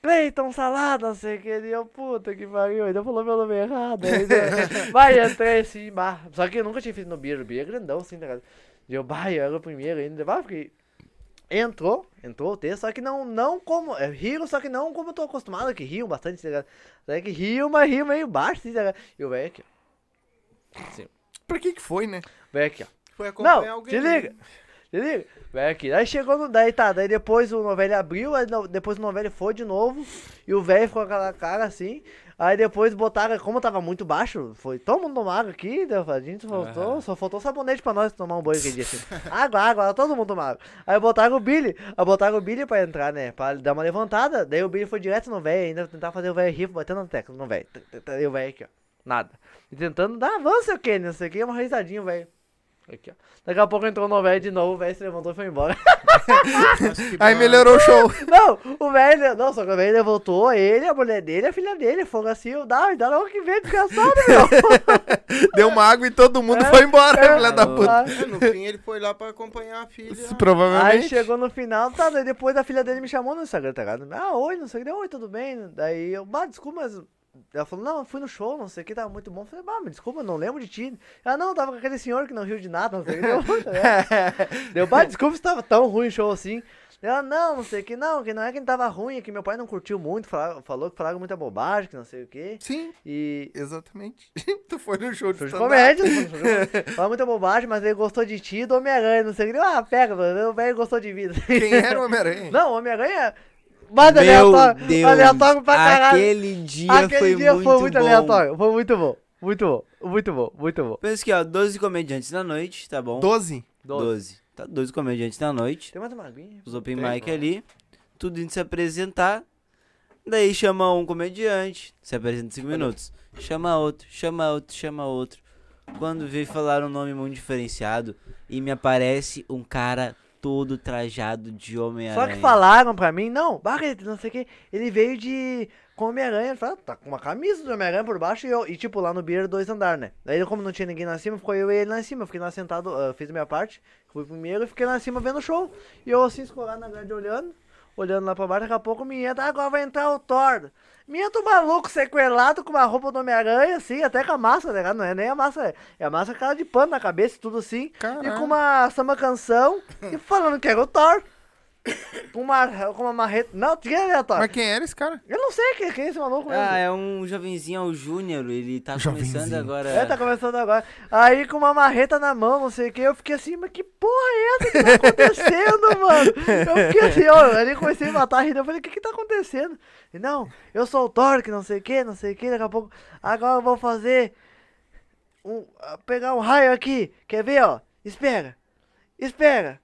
Cleiton Salada, não sei o que, e eu, puta que pariu, ainda falou meu nome errado. Ainda... Vai, entrei assim, bah. Só que eu nunca tinha feito no Beer, o Beer é grandão assim, tá ligado? E eu, bah, eu era o primeiro ainda, bah, fiquei... Entrou, entrou o texto, só que não, não como, é, riram, só que não como eu tô acostumado, que riam bastante, tá ligado? Só que riam, mas riam meio baixo, assim, tá ligado? E o velho aqui, ó. Assim, Pra que que foi, né? velho aqui, ó. Foi acompanhar Não, alguém. te liga. Se liga. Vai aqui. Aí chegou no. Daí tá, daí depois o novelho abriu, aí no- depois o novelho foi de novo. E o velho ficou com aquela cara assim. Aí depois botaram, como tava muito baixo, foi todo mundo tomado aqui, deu- a gente faltou, só faltou sabonete pra nós tomar um banho aquele dia assim. Água, água, todo mundo tomava. Aí botaram o Billy, aí botaram o Billy pra entrar, né? Pra dar uma levantada. Daí o Billy foi direto no velho, ainda tentar fazer o velho rir, batendo na tecla no velho. E o velho aqui, ó. Nada. E tentando dar avanço, o que? Não sei o que, uma risadinha, velho. Aqui, ó. Daqui a pouco entrou no velho de novo, o velho se levantou e foi embora. Aí melhorou o show. Não, o velho, não, só que o velho levantou ele, a mulher dele, a filha dele, foram assim, dá, dá logo que vem, desgraçado, meu. Deu uma água e todo mundo É, foi embora, é. filha da puta. Ah, É, no fim ele foi lá pra acompanhar a filha. Se Provavelmente. Aí chegou no final, tá, daí depois a filha dele me chamou no Instagram, tá ligado? Ah, oi, não sei o que, oi, tudo bem? Daí eu, bah, desculpa, mas... Ela falou, não, eu fui no show, não sei o que, tava muito bom. Eu falei, bah, mas desculpa, eu não lembro de ti. Ela, não, tava com aquele senhor que não riu de nada, não sei o que. Deu, Deu, bah, desculpa se tava tão ruim o show assim. Ela, não, não sei o que, não, que não é que ele tava ruim, é que meu pai não curtiu muito, falou, falou que falaram muita bobagem, que não sei o que. Sim, E, exatamente. tu foi no show de Show de comédia, fala muita bobagem, mas ele gostou de ti e do Homem-Aranha, não sei o que. Ah, pega, o velho gostou de vida. Quem era o Homem-Aranha? Não, o Homem-Aranha. Mas Meu aleatório, Deus, aleatório pra caralho. aquele dia Aquele foi dia muito foi muito bom. aleatório, foi muito bom. Muito bom, muito bom, muito bom. Pensa aqui, ó, 12 comediantes na noite, tá bom? Doze. 12. Tá, 12 comediantes na noite. Tem mais uma aguinha? Os open Tem, mic ali. Tudo indo se apresentar. Daí chama um comediante, se apresenta em 5 minutos. Chama outro, chama outro, chama outro. Quando veio falar um nome muito diferenciado e me aparece um cara todo trajado de Só Homem-Aranha. que falaram pra mim, não, Barreto, não sei o que, ele veio de. com Homem-Aranha, falou, tá com uma camisa do Homem-Aranha por baixo e eu, e tipo, lá no Beer dois andar, né? Daí como não tinha ninguém lá em cima, ficou eu e ele lá em cima, fiquei lá sentado, ah, fiz a minha parte, fui primeiro e fiquei lá em cima vendo o show. E eu assim, escorado na grade olhando, olhando lá pra baixo, daqui a pouco me entra, "Ah, agora vai entrar o Thor. Me entra o maluco sequelado com uma roupa do Homem-Aranha, assim, até com a máscara, tá ligado? Não é nem a máscara, é a máscara cara de pano na cabeça e tudo assim. E Caralho. com uma samba canção e falando que era o Thor. Com uma, com uma marreta. Não, tinha aleatório. Mas quem era esse cara? Eu não sei quem, quem é esse maluco mesmo. Ah, é um jovenzinho, é o Júnior, ele tá começando Jovenzinho. agora. É, tá começando agora. Aí com uma marreta na mão, não sei o que, eu fiquei assim, mas que porra é essa que tá acontecendo, mano? Eu fiquei assim, ó, aí comecei a matar a rir, eu falei, o que que tá acontecendo? E não, eu sou o Thor, que não sei o que, não sei o que, daqui a pouco, agora eu vou fazer um, pegar um raio aqui, quer ver, ó? Espera, espera,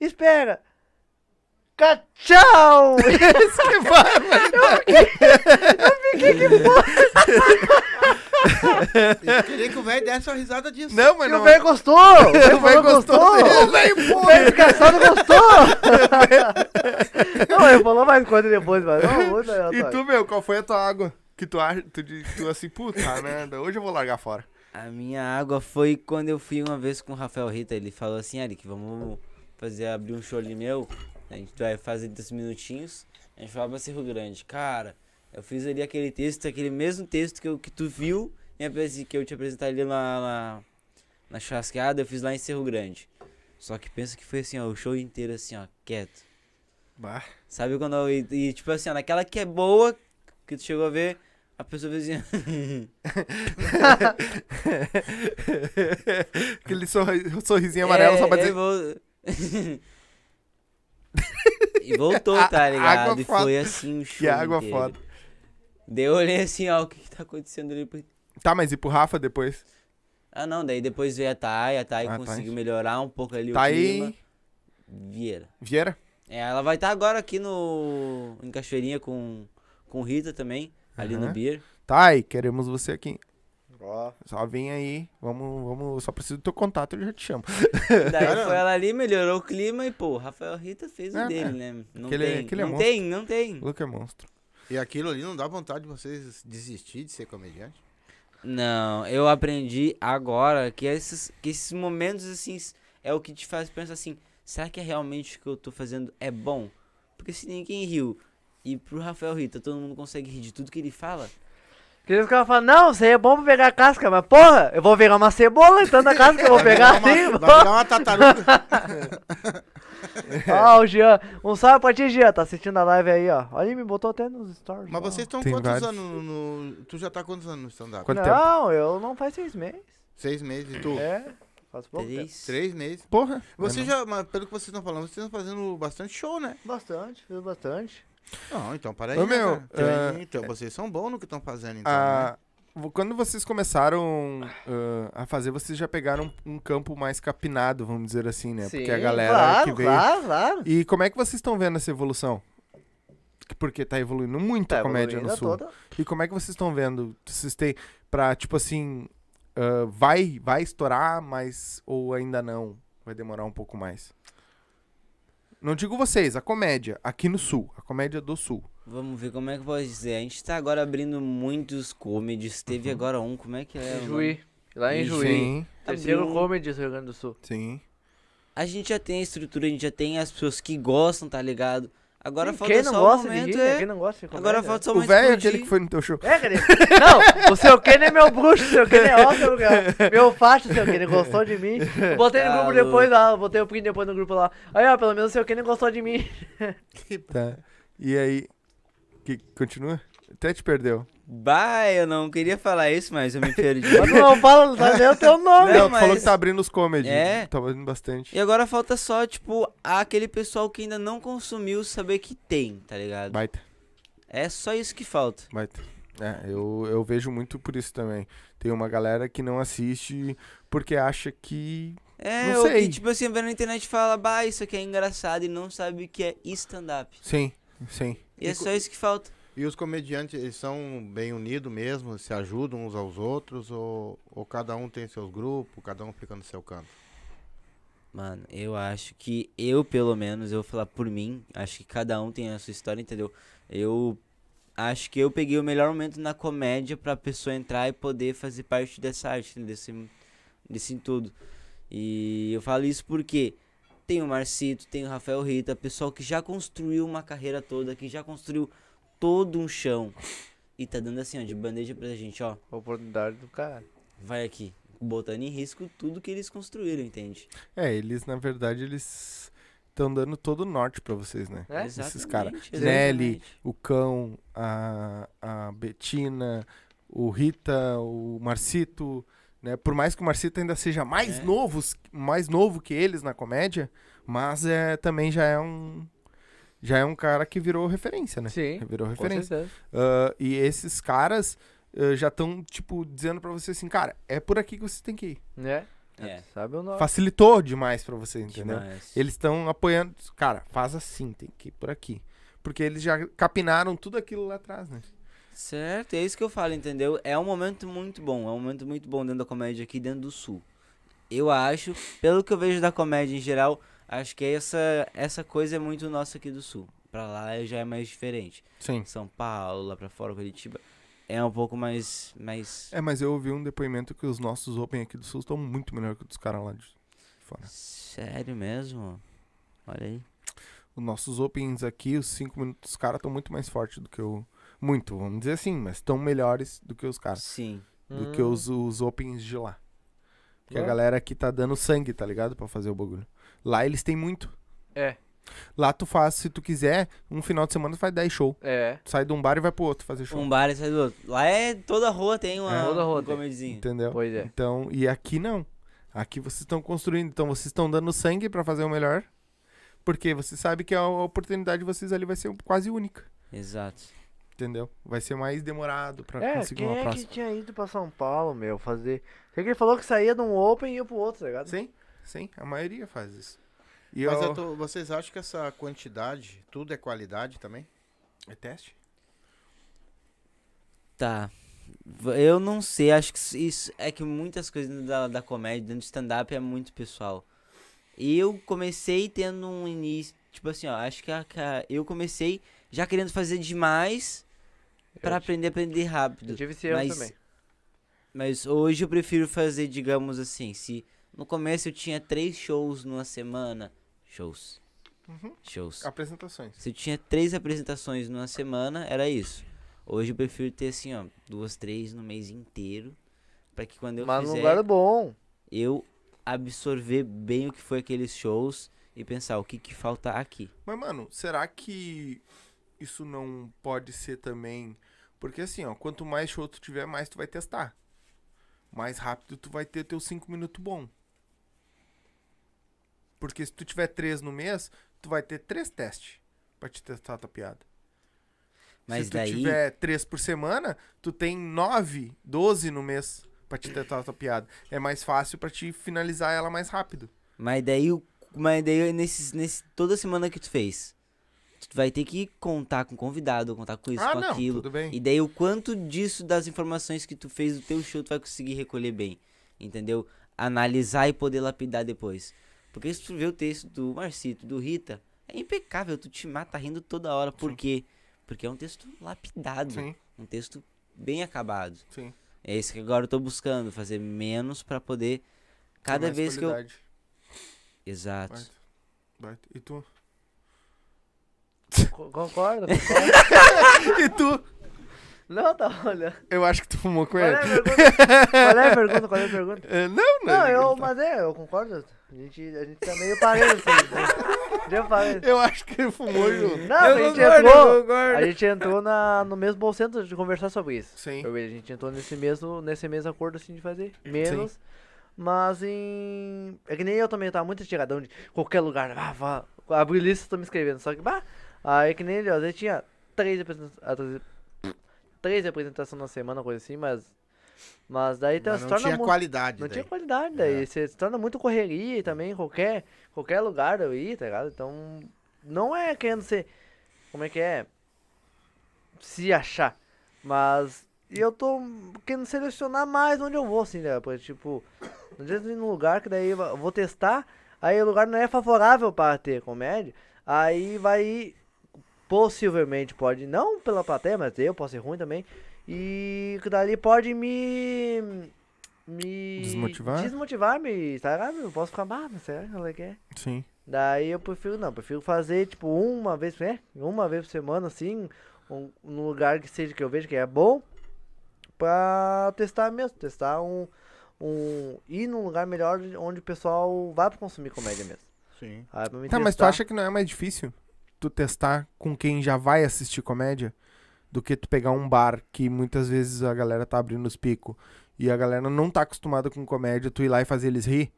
espera. Cachau! Esse que vai, Eu queria que o velho desse uma risada disso. Não, mas E não. o velho gostou! O velho O velho falou gostou O velho desgraçado gostou! não, ele falou mais coisa depois, mas não, muito legal, E tu, meu, qual foi a tua água? Que tu acha, tu, tu assim, puta merda, hoje eu vou largar fora. A minha água foi quando eu fui uma vez com o Rafael Rita. Ele falou assim, Eric, vamos fazer abrir um show ali meu. A gente vai fazer 10 minutinhos. A gente vai pra Cerro Grande. Cara, eu fiz ali aquele texto, aquele mesmo texto que, eu, que tu viu que eu te apresentei ali na, na, na churrasqueada, eu fiz lá em Cerro Grande. Só que pensa que foi assim, ó, o show inteiro assim, ó, quieto. Bah. Sabe quando eu, e, e, tipo assim, ó, naquela que é boa, que tu chegou a ver, a pessoa fez assim. Aquele sorri- sorrisinho amarelo só pra É, dizer. E, vol- e voltou, tá ligado? E foi assim um show. Que água inteiro. foda. Daí eu olhei assim, ó, o que, que tá acontecendo ali? Tá, mas e pro Rafa depois? Ah, não, daí depois veio a Thay, a Thay Ah, conseguiu Thay. melhorar um pouco ali Tá o clima. Vieira. Vieira? É, ela vai estar agora aqui no. em Cachoeirinha com, com Rita também, ali no Aham. Beer. Tá aí, queremos você aqui. Ó, Só vem aí, vamos, vamos, só preciso do teu contato, eu já te chamo. Daí Cara. foi ela ali, melhorou o clima e, pô, Rafael Rita fez É, o dele, né? Não Aquele- tem, aquele é não monstro. tem, não tem. O Luca é monstro. E aquilo ali não dá vontade de vocês desistir de ser comediante? Não, eu aprendi agora que esses, que esses momentos assim é o que te faz pensar assim, será que é realmente o que eu tô fazendo é bom? Porque se ninguém riu e pro Rafael Rita todo mundo consegue rir de tudo que ele fala, Aqueles caras falam, não, isso aí é bom pra pegar casca, mas porra, eu vou pegar uma cebola então da casca que eu vou pegar assim. vai virar uma tartaruga. Ó, o Jean, um salve pra ti, Jean, tá assistindo a live aí, ó. Olha, ele me botou até nos stories. Mas ó. vocês estão Tem quantos vários. anos no, no- Tu já tá quantos anos no stand-up? Quanto Não, eu não faz seis meses. Seis meses e tu? É, faz pouco tempo. três. Três meses. Porra. Você mas já, mas pelo que vocês estão falando, vocês estão fazendo bastante show, né? Bastante, fiz bastante. Não, então para aí. Ô, né, meu, cara? é, Então, vocês são bons no que estão fazendo, então. né? Quando vocês começaram ah, a fazer, vocês já pegaram um campo mais capinado, vamos dizer assim, né? Porque a galera claro, que veio. claro, claro. E como é que vocês estão vendo essa evolução? Porque tá evoluindo muito Tá a comédia no sul. toda. E como é que vocês estão vendo? Vocês têm pra, tipo assim, ah, vai, vai estourar, mas ou ainda não? Vai demorar um pouco mais? Não digo vocês, a comédia aqui no sul, a comédia do sul. Vamos ver como é que eu posso dizer. A gente tá agora abrindo muitos comedies. Teve agora um, como é que é? Juí. Lá em Juí. Sim, Terceiro Abriu comedy do Rio Grande do Sul. sim. A gente já tem a estrutura, a gente já tem as pessoas que gostam, tá ligado? Agora falta quem não só gosta o de momento, rir, né? é... Quem não gosta de comédia. Agora falta só o velho é aquele que foi no teu show. É, cadê? Não, o seu Kenny é meu bruxo, o seu Kenny é ótimo, cara. Meu facho, o seu Kenny gostou de mim. Eu botei no Tá grupo louco. depois lá, botei o print depois no grupo lá. Aí, ó, pelo menos o seu Kenny gostou de mim. Tá. E aí, que continua? Até te perdeu. Bah, eu não queria falar isso, mas eu me perdi. Mas não fala, tá vendo o teu nome. Não, Não, tu falou mas- que tá abrindo os comedy. É. Tá abrindo bastante. E agora falta só, tipo, aquele pessoal que ainda não consumiu saber que tem, tá ligado? Baita, É só isso que falta. baita. É, eu, eu vejo muito por isso também. Tem uma galera que não assiste porque acha que. É, Não sei. que, tipo assim, vê na internet e fala, bah, isso aqui é engraçado e não sabe o que é stand-up. Sim, sim. E é só isso que falta. E os comediantes, eles são bem unidos mesmo, se ajudam uns aos outros, ou, ou cada um tem seus grupos, cada um fica no seu canto? Mano, eu acho que eu, pelo menos, eu vou falar por mim, acho que cada um tem a sua história, entendeu? Eu acho que eu peguei o melhor momento na comédia pra pessoa entrar e poder fazer parte dessa arte, desse, desse tudo. E eu falo isso porque tem o Marcito, tem o Rafael Rita, pessoal que já construiu uma carreira toda, que já construiu todo um chão. E tá dando assim, ó, de bandeja pra gente, ó. Oportunidade do caralho. Vai aqui, botando em risco tudo que eles construíram, entende? É, eles, na verdade, eles estão dando todo o norte pra vocês, né? É? Esses caras. Exatamente, Nelly, o Cão, a, a Betina, o Rita, o Marcito, né? Por mais que o Marcito ainda seja mais É. novos, mais novo que eles na comédia, mas é também já é um já é um cara que virou referência, né? Sim, Virou referência. Ah, e esses caras ah, já estão tipo dizendo pra você assim, cara, é por aqui que você tem que ir. Né? É. Sabe o nome. Facilitou demais pra você, entendeu? Demais. Eles estão apoiando, cara, faz assim, tem que ir por aqui. Porque eles já capinaram tudo aquilo lá atrás, né? Certo, é isso que eu falo, entendeu? É um momento muito bom, é um momento muito bom dentro da comédia aqui dentro do Sul. Eu acho, pelo que eu vejo da comédia em geral, acho que essa, essa coisa é muito nossa aqui do Sul. Pra lá já é mais diferente. Sim. São Paulo, lá pra fora, Curitiba, é um pouco mais, mais... É, mas eu ouvi um depoimento que os nossos Open aqui do Sul estão muito melhor que os dos caras lá de fora. Sério mesmo? Olha aí. Os nossos Opens aqui, os 5 minutos dos caras estão muito mais fortes do que o. Muito, vamos dizer assim, mas estão melhores do que os caras. Sim. Do que Hum. os, os Opens de lá. Que a É. galera aqui tá dando sangue, tá ligado? Pra fazer o bagulho. Lá eles têm muito. É, Lá tu faz, se tu quiser, um final de semana tu faz 10 show. é. Tu sai de um bar e vai pro outro fazer show. Um bar e sai do outro. Lá é toda rua tem uma, É. Toda rua um comedizinho. Entendeu? Pois é. Então, e aqui não. Aqui vocês estão construindo, então vocês estão dando sangue pra fazer o melhor. Porque você sabe que a oportunidade de vocês ali vai ser quase única. Exato. Entendeu? Vai ser mais demorado pra É, conseguir quem uma é próxima. que tinha ido pra São Paulo, meu, fazer... Sei que ele falou que saía de um Open e ia pro outro, tá ligado? Sim, sim, a maioria faz isso. E Mas eu... eu tô- vocês acham que essa quantidade, tudo é qualidade também? É teste? Tá. Eu não sei, acho que isso- é que muitas coisas da, da comédia, dentro do stand-up, é muito pessoal. Eu comecei tendo um início, tipo assim, ó, acho que, a- a- eu comecei já querendo fazer demais pra Eu aprender a aprender rápido. Eu tive esse Mas- também. Mas hoje eu prefiro fazer, digamos assim, se no começo eu tinha três shows numa semana, shows, Uhum. shows. Apresentações. Se eu tinha três apresentações numa semana, era isso. Hoje eu prefiro ter assim, ó, duas, três no mês inteiro, pra que quando eu Mas num fizer, lugar bom. eu absorver bem o que foi aqueles shows e pensar o que que falta aqui. Mas, mano, será que isso não pode ser também... Porque assim, ó, quanto mais show tu tiver, mais tu vai testar. Mais rápido tu vai ter teu 5 minutos bom. Porque se tu tiver três no mês, tu vai ter três testes pra te testar a tua piada. Mas se tu daí, tiver três por semana, tu tem nove, doze no mês pra te testar a tua piada. É mais fácil pra te finalizar ela mais rápido. mas daí, mas daí nesses, nesse, toda semana que tu fez, tu vai ter que contar com convidado, contar com isso, ah, com não, aquilo. tudo bem. E daí o quanto disso das informações que tu fez do teu show tu vai conseguir recolher bem, entendeu? Analisar e poder lapidar depois. Porque se tu vê o texto do Marcito, do Rita, é impecável, tu te mata rindo toda hora. Por Sim. quê? Porque é um texto lapidado, Sim, um texto bem acabado. sim. É isso que agora eu tô buscando, fazer menos pra poder cada vez que eu qualidade. Exato. Baita, baita. E tu? Co- Concordo, concordo. E tu? não, tá olhando. Eu acho que tu fumou com Qual é ele. a pergunta? Qual é a pergunta? Qual é a pergunta? É, não, não. Não, eu, mas é, eu concordo. A gente, a gente tá meio parelho assim. né? Eu acho que ele fumou junto. Não, a gente entrou. A gente entrou na, no mesmo bom centro de conversar sobre isso. Sim. Eu ele, a gente entrou nesse mesmo, nesse mesmo acordo assim de fazer. Menos. Mas em. É que nem eu também, eu tava muito estiradão de qualquer lugar. Ah, vá. Abri lista tô me escrevendo. Só que, bah. Aí que nem ele, ó, vezes tinha três apresentações. Três apresentações na semana, coisa assim, mas. Mas daí Mas não torna tinha qualidade Não daí. tinha qualidade, daí É. você se torna muito correria e também qualquer, qualquer lugar eu ir, tá ligado? Então, não é querendo ser, como é que é, se achar, mas eu tô querendo selecionar mais onde eu vou, assim, né? Porque, tipo, não adianta ir num lugar que daí eu vou testar, aí o lugar não é favorável para ter comédia, aí vai possivelmente pode, não pela plateia, mas eu posso ser ruim também, e que dali pode me. Me. Desmotivar? Desmotivar, me. Tá ligado? Eu posso ficar, ah, mas será que ela quer? Sim. Daí eu prefiro, não, prefiro fazer, tipo, uma vez, né? Uma vez por semana, assim, um, num lugar que seja que eu vejo que é bom, pra testar mesmo, testar um. um ir num lugar melhor onde o pessoal vai pra consumir comédia mesmo. Sim. Aí Tá, mas tu testar- acha que não é mais difícil tu testar com quem já vai assistir comédia do que tu pegar um bar que muitas vezes a galera tá abrindo os picos e a galera não tá acostumada com comédia, tu ir lá e fazer eles rir?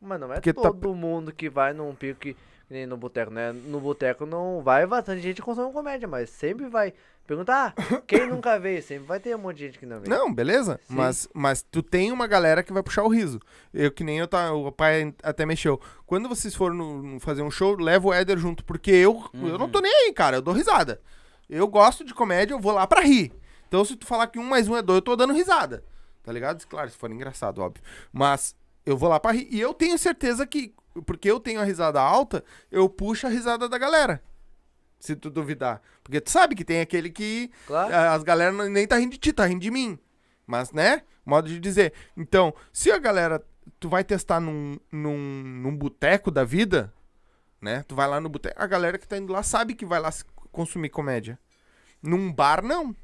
Mas não é Porque tá- todo mundo que vai num pico que, nem no boteco, né? No boteco não vai bastante gente consome comédia, mas sempre vai perguntar, ah, quem nunca veio? Sempre vai ter um monte de gente que não veio. Não, beleza? Sim. Mas, mas tu tem uma galera que vai puxar o riso. Eu que nem eu tá, o pai até mexeu. Quando vocês forem fazer um show, leva o Éder junto, porque eu, eu não tô nem aí, cara, eu dou risada. Eu gosto de comédia, eu vou lá pra rir. Então se tu falar que um mais um é dois, eu tô dando risada. Tá ligado? Claro, se for engraçado, óbvio. Mas eu vou lá pra rir. E eu tenho certeza que, porque eu tenho a risada alta, eu puxo a risada da galera. Se tu duvidar. Porque tu sabe que tem aquele que Claro. a- As galera nem tá rindo de ti, tá rindo de mim. Mas, né? Modo de dizer. Então, se a galera. Tu vai testar num, num, num boteco da vida, né? Tu vai lá no boteco. A galera que tá indo lá sabe que vai lá consumir comédia. Num bar, não.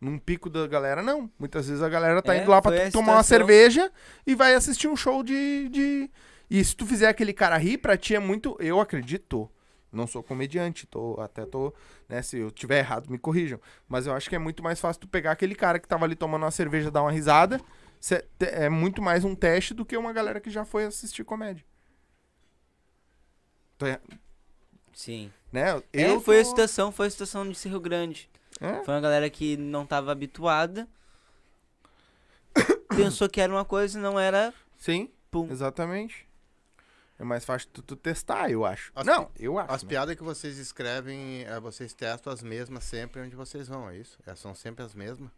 Num pico da galera, não. Muitas vezes a galera tá É, indo lá pra tomar uma situação. cerveja e vai assistir um show de, de. E se tu fizer aquele cara rir, pra ti é muito. Eu acredito. Não sou comediante, tô, até tô. Né, se eu tiver errado, me corrijam. Mas eu acho que é muito mais fácil tu pegar aquele cara que tava ali tomando uma cerveja, dar uma risada. É muito mais um teste do que uma galera que já foi assistir comédia. Tô er- Sim. Né? É, Eu foi a tô- situação, foi a situação de Rio Grande. É? Foi uma galera que não tava habituada. pensou que era uma coisa e não era. Sim, Pum. exatamente. É mais fácil tu, tu testar, eu acho. As não, eu acho. As né? piadas que vocês escrevem, eh, vocês testam as mesmas sempre onde vocês vão, é isso? É, são sempre as mesmas?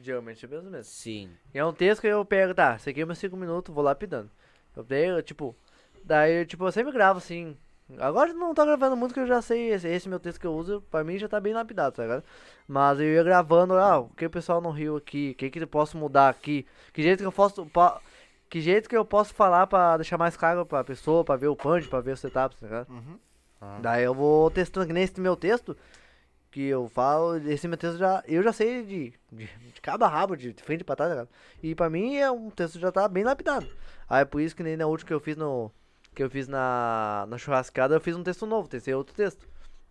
Geralmente é mesmo mesmo. Sim. E é um texto que eu pego, tá, isso aqui é meus 5 minutos, vou lapidando. Eu pego, tipo, daí, tipo, eu sempre gravo assim. Agora eu não tô gravando muito que eu já sei, esse, esse meu texto que eu uso, pra mim já tá bem lapidado, tá ligado? Mas eu ia gravando, ah, o que o pessoal não riu aqui, o que que eu posso mudar aqui, que jeito que eu posso, pa- que jeito que eu posso falar pra deixar mais claro pra pessoa, pra ver o punch, pra ver os setups, tá ligado? Uhum. Ah. Daí eu vou testando, que nem esse meu texto, que eu falo, esse meu texto já, eu já sei de, de, de cabo a rabo, de frente pra trás, tá ligado? E pra mim é um texto que já tá bem lapidado. Aí é por isso que nem na última que eu fiz no, que eu fiz na, na churrascada, eu fiz um texto novo, testei outro texto.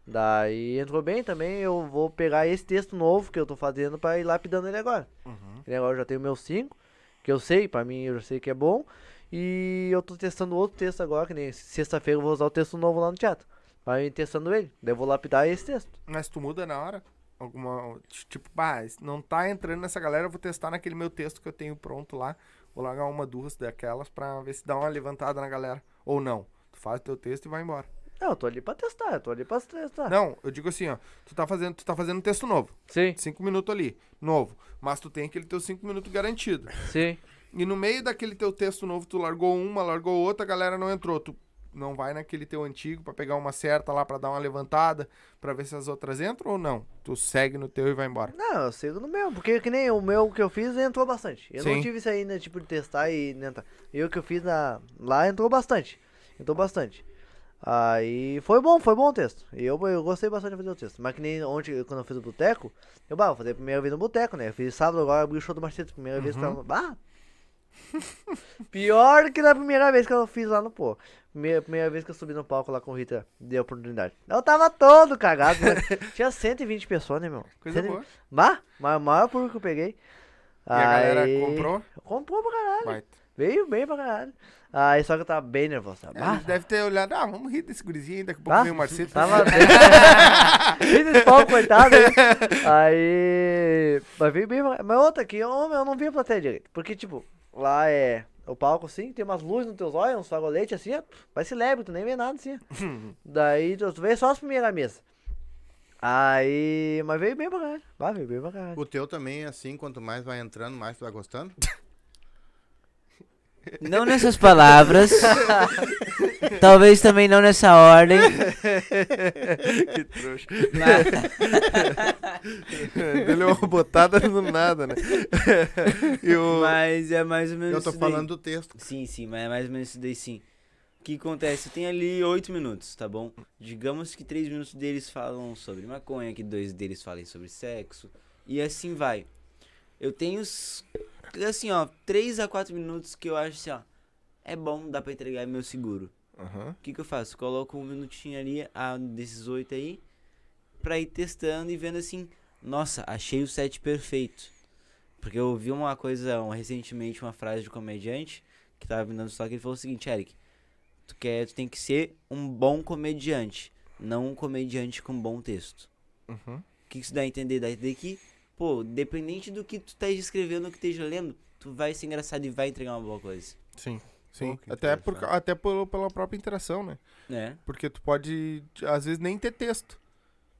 Daí entrou bem também, eu vou pegar esse texto novo que eu tô fazendo pra ir lapidando ele agora. Uhum. E agora eu já tenho meus 5, que eu sei, pra mim eu sei que é bom. E eu tô testando outro texto agora, que nem sexta-feira eu vou usar o texto novo lá no teatro. Aí testando ele, daí eu vou lapidar esse texto. Mas tu muda na hora? Alguma. Tipo, bah, não tá entrando nessa galera, eu vou testar naquele meu texto que eu tenho pronto lá. Vou largar uma, duas daquelas pra ver se dá uma levantada na galera. Ou não. Tu faz teu texto e vai embora. Não, eu tô ali pra testar, eu tô ali pra testar. Não, eu digo assim, ó. Tu tá fazendo, tu tá fazendo um texto novo. Sim, Cinco minutos ali, novo. Mas tu tem aquele teu cinco minutos garantido. sim. E no meio daquele teu texto novo, tu largou uma, largou outra, a galera não entrou. Tu não vai naquele teu antigo pra pegar uma certa lá pra dar uma levantada, pra ver se as outras entram ou não? Tu segue no teu e vai embora. Não, eu sigo no meu, porque que nem o meu que eu fiz entrou bastante. Eu Sim. não tive isso aí, né, tipo, de testar e nem entrar. Eu que eu fiz na, lá entrou bastante. Entrou bastante. Aí foi bom, foi bom o texto. Eu, eu gostei bastante de fazer o texto. Mas que nem ontem, quando eu fiz o boteco, eu, bah, vou fazer a primeira vez no boteco, né? Eu fiz sábado, agora abri o show do Marcelo, primeira vez que eu Bah! Pior que na primeira vez que eu fiz lá no pô. Primeira, primeira vez que eu subi no palco lá com o Rita, dei a oportunidade. Eu tava todo cagado, mas tinha 120 pessoas, né, meu? Coisa 120 boa. Bah, mas o maior público que eu peguei. E a galera Aí- comprou? Comprou pra caralho. Vai. Veio bem pra caralho. Aí só que eu tava bem nervoso. Tá? Ele deve ter olhado, ah, vamos rir desse gurizinho aí, daqui a pouco Tá? vem o Marcelo. Tava bem. Fiz esse pau, coitado. Aí. aí. Mas veio bem. Mas outra aqui, eu, eu não vi a plateia direito. Porque, tipo, lá é. O palco assim, tem umas luzes nos teus olhos, uns fagoletes assim, ó, vai se leve, tu nem vê nada assim. Daí tu, tu vê só as primeiras mesas. Aí. Mas veio bem pra caralho. Vai, veio bem pra caralho. O teu também, assim, quanto mais vai entrando, mais tu vai gostando? Não nessas palavras. Talvez também não nessa ordem. que trouxa. Mas, Deu uma botada do nada, né? e o... mas é mais ou menos Eu tô falando do texto. Sim, sim, mas é mais ou menos isso daí sim. O que acontece? Tem ali oito minutos, tá bom? Digamos que três minutos deles falam sobre maconha, que dois deles falem sobre sexo. E assim vai. Eu tenho, os- assim, ó, três a quatro minutos que eu acho assim, ó. É bom, dá pra entregar meu seguro. O que, que eu faço? Coloco um minutinho ali, a, desses oito aí, pra ir testando e vendo assim, nossa, achei o set perfeito. Porque eu ouvi uma coisa, um- recentemente, uma frase de comediante, que tava me dando só que ele falou o seguinte, Eric, tu, quer, tu tem que ser um bom comediante, não um comediante com bom texto. Uhum. O que que isso dá a entender? Dá a entender que, pô, dependente do que tu esteja escrevendo, do que esteja lendo, tu vai ser engraçado e vai entregar uma boa coisa. Sim. Sim. que até por, até pelo, pela própria interação, né? Né? Porque tu pode, às vezes, nem ter texto.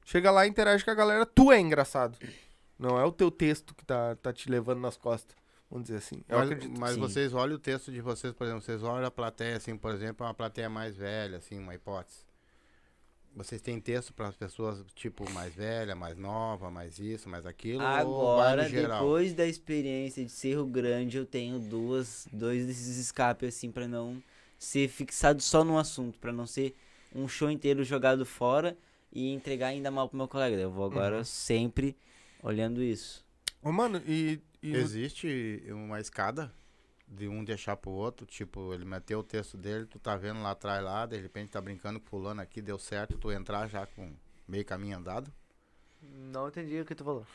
Chega lá e interage com a galera, tu é engraçado. Não é o teu texto que tá, tá te levando nas costas. Vamos dizer assim. Eu Mas, acredito. mas sim. vocês olham o texto de vocês, por exemplo, vocês olham a plateia, assim, por exemplo, é uma plateia mais velha, assim, uma hipótese. Vocês têm texto para as pessoas, tipo, mais velha, mais nova, mais isso, mais aquilo? Agora, depois da experiência de Cerro Grande, eu tenho duas, dois desses escapes assim pra não ser fixado só num assunto, pra não ser um show inteiro jogado fora e entregar ainda mal pro meu colega. Eu vou agora Uhum. sempre olhando isso. Ô, mano, e. e Existe uma escada de um deixar pro outro, tipo, ele meteu o texto dele, tu tá vendo lá atrás lá, de repente tá brincando com fulano aqui, deu certo, tu entrar já com meio caminho andado. Não entendi o que tu falou.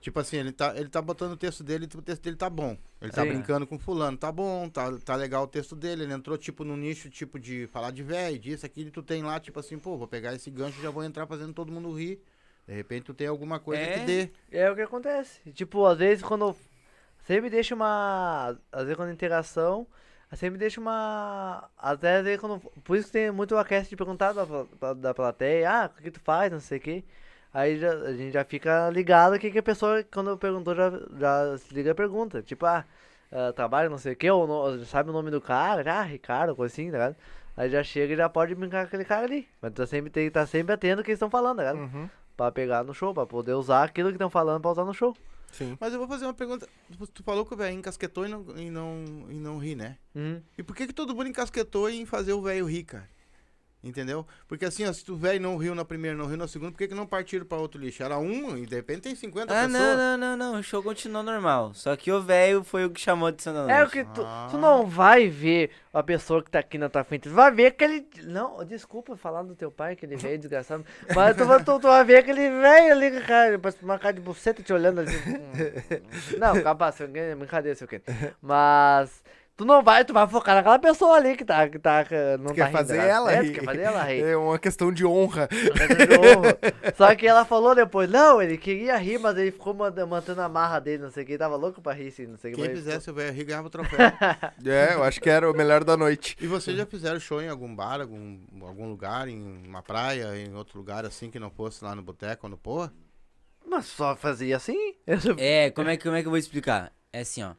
Tipo assim, ele tá, ele tá botando o texto dele e o texto dele tá bom. Ele tá Sim. brincando com fulano, tá bom, tá, tá legal o texto dele. Ele entrou, tipo, no nicho, tipo, de falar de velho, disso, aquilo, e tu tem lá, tipo assim, pô, vou pegar esse gancho e já vou entrar fazendo todo mundo rir. De repente tu tem alguma coisa É. que dê. É o que acontece. Tipo, às vezes quando. Sempre deixa uma. Às vezes quando interação. Sempre deixa uma. Até às vezes quando. Por isso que tem muito aquece de perguntar da, da plateia. Ah, o que tu faz, não sei o quê. Aí já- a gente já fica ligado que, que a pessoa, quando perguntou, já, já se liga a pergunta. Tipo, ah, ah, trabalha, não sei o quê, ou no- sabe o nome do cara, ah, Ricardo, coisa assim, tá ligado? Aí já chega e já pode brincar com aquele cara ali. Mas tá sempre, tem que estar sempre atento ao que eles estão falando, tá ligado? Uhum. Pra pegar no show, pra poder usar aquilo que estão falando pra usar no show. Sim. Mas eu vou fazer uma pergunta. Tu- falou que o velho encasquetou e não, e não, e não ri, né? Uhum. E por que, que todo mundo encasquetou em fazer o velho rir, cara? Entendeu? Porque assim, ó, se o velho não riu na primeira, não riu na segunda, por que, que não partiram pra outro lixo? Era um e de repente tem 50 Ah, pessoas. não, não, não, não. O show continuou normal. Só que o velho foi o que chamou de cena É o que tu, Ah. tu não vai ver a pessoa que tá aqui na tua frente. Tu vai ver aquele. Não, desculpa falar do teu pai, aquele velho desgraçado. Mas tu, vai- tu, tu vai ver aquele velho ali cara, uma cara de buceta te olhando ali. Não, capaz, brincadeira, seu quê. Mas. Tu não vai, tu vai focar naquela pessoa ali que tá. Que tá não Tu tá quer rindo, fazer ela é, rir. Quer fazer ela rir. É uma questão de honra. Só que ela falou depois, não, ele queria rir, mas ele ficou mantendo a marra dele, não sei o que, tava louco pra rir, assim, não sei o que. Quem fizesse o velho rir ganhava o troféu. É, eu acho que era o melhor da noite. e vocês já fizeram show em algum bar, algum, algum lugar, em uma praia, em outro lugar assim que não fosse lá no boteco ou no porra? Mas só fazia assim? É, como é, que, como é que eu vou explicar? É assim, ó.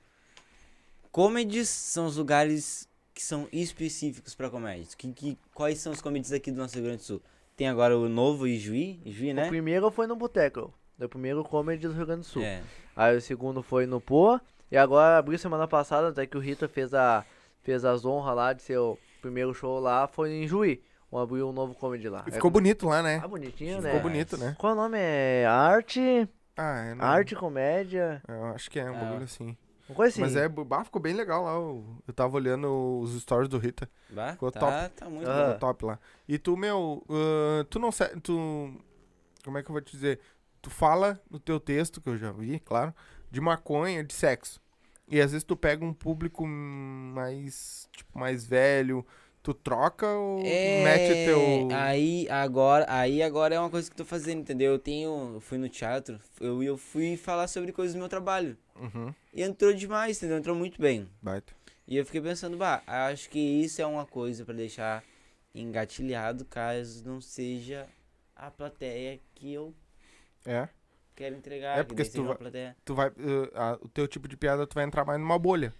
Comedies são os lugares que são específicos pra comédias. Que, que, quais são os comedies aqui do nosso Rio Grande do Sul? Tem agora o novo Ijuí, Ijuí, O né? primeiro foi no Boteco. O primeiro comedy do Rio Grande do Sul. É. Aí o segundo foi no Poa. E agora abriu semana passada, até que o Rita fez, a, fez as honras lá de ser o primeiro show lá, foi em Juí. Um abriu um novo comedy lá. E ficou bonito lá, né? Ah, bonitinho, né? Ficou bonito, né? Qual o nome? É Arte. Ah, é. não- Arte Comédia. Eu acho que é um Ah. bagulho assim. Uma coisa assim. Mas é, bah, ficou bem legal lá. Eu, eu tava olhando os stories do Rita. Bah, Ficou tá, top. tá muito Ah. Ficou top lá. E tu, meu, ah, tu não sei. Tu. Como é que eu vou te dizer? Tu fala no teu texto, que eu já vi, claro, de maconha, de sexo. E às vezes tu pega um público mais, tipo, mais velho. Tu troca ou tu mete teu. Aí agora, aí agora é uma coisa que eu tô fazendo, entendeu? Eu tenho, eu fui no teatro, eu, eu fui falar sobre coisas do meu trabalho. Uhum, E entrou demais, entendeu? Entrou muito bem. baita. E eu fiquei pensando, bah, acho que isso é uma coisa pra deixar engatilhado caso não seja a plateia que eu É. quero entregar. É, que porque se tu vai-. Tu vai. ah, a- o teu tipo de piada tu vai entrar mais numa bolha.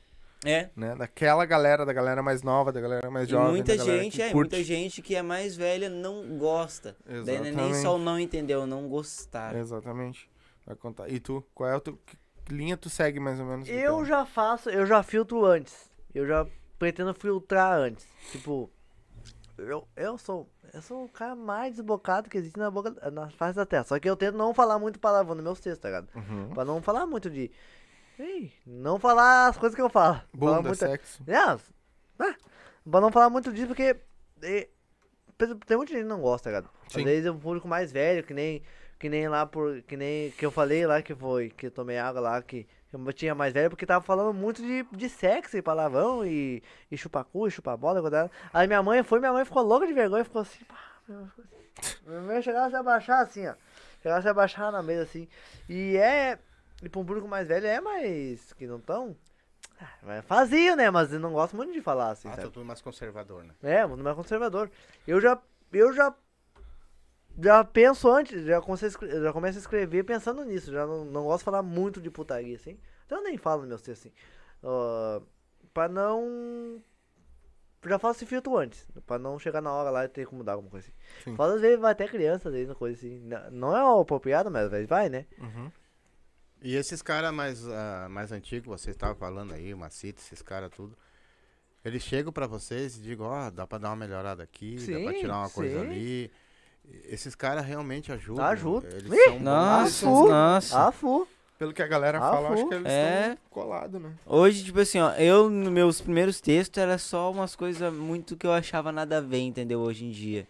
É. né? Daquela galera, da galera mais nova, da galera mais E jovem. muita da galera gente, que é, curte. muita gente que é mais velha não gosta. Daí não é nem só o não entender, o não gostar. Exatamente. Vai contar. E tu, qual é teu. Que linha tu segue mais ou menos? Eu piada? já faço, eu já filtro antes. Eu já pretendo filtrar antes. Tipo, eu, eu sou. Eu sou o cara mais desbocado que existe na boca na face da terra. Só que eu tento não falar muito palavrão nos meus textos, tá ligado? Uhum. Pra não falar muito de. Ei, não falar as coisas que eu falo. Falar Bunda, muita- sexo. É, ah, pra não falar muito disso, porque e- Tem muita gente que não gosta, cara. Às Sim. vezes é um público mais velho, que nem. Que nem lá por. Que nem. Que eu falei lá que foi. Que eu tomei água lá, que eu tinha mais velho, porque tava falando muito de, de sexo e palavrão e, e chupacu e chupabola. coisa. Aí minha mãe foi, minha mãe ficou louca de vergonha, ficou assim, pá, assim. Minha mãe chegava a se abaixar assim, ó. Chegava a se abaixar na mesa assim. E é. E pra um público mais velho é mais. Que não tão. Ah, Fazia, né? Mas eu não gosto muito de falar assim, Ah, sabe? tudo mais conservador, né? É, muito mais conservador. Eu já. Eu já. Já penso antes, já começo já começo a escrever pensando nisso. Já não, não gosto de falar muito de putaria, assim. Então eu nem falo meus textos assim. Ah, pra não. Já faço esse filtro antes. Pra não chegar na hora lá e ter que mudar alguma coisa assim. Sim. Fala às vezes vai até criança, às vezes, coisa assim. Não- Não é apropriado, mas às vezes vai, né? Uhum. E esses caras mais, ah, mais antigos, vocês estavam falando aí, o Macite, esses caras tudo. Eles chegam pra vocês e digam, ó, dá pra dar uma melhorada aqui, dá pra Sim, tirar uma coisa sim. ali. Esses caras realmente ajudam. Ajudam. Eles Ih, são bons. Nossa, fu. nossa. Ah, fu. Pelo que a galera Ah, fala, acho que eles É. estão colados, né? Hoje, tipo assim, ó, eu nos meus primeiros textos era só umas coisas muito que eu achava nada a ver, entendeu? Hoje em dia.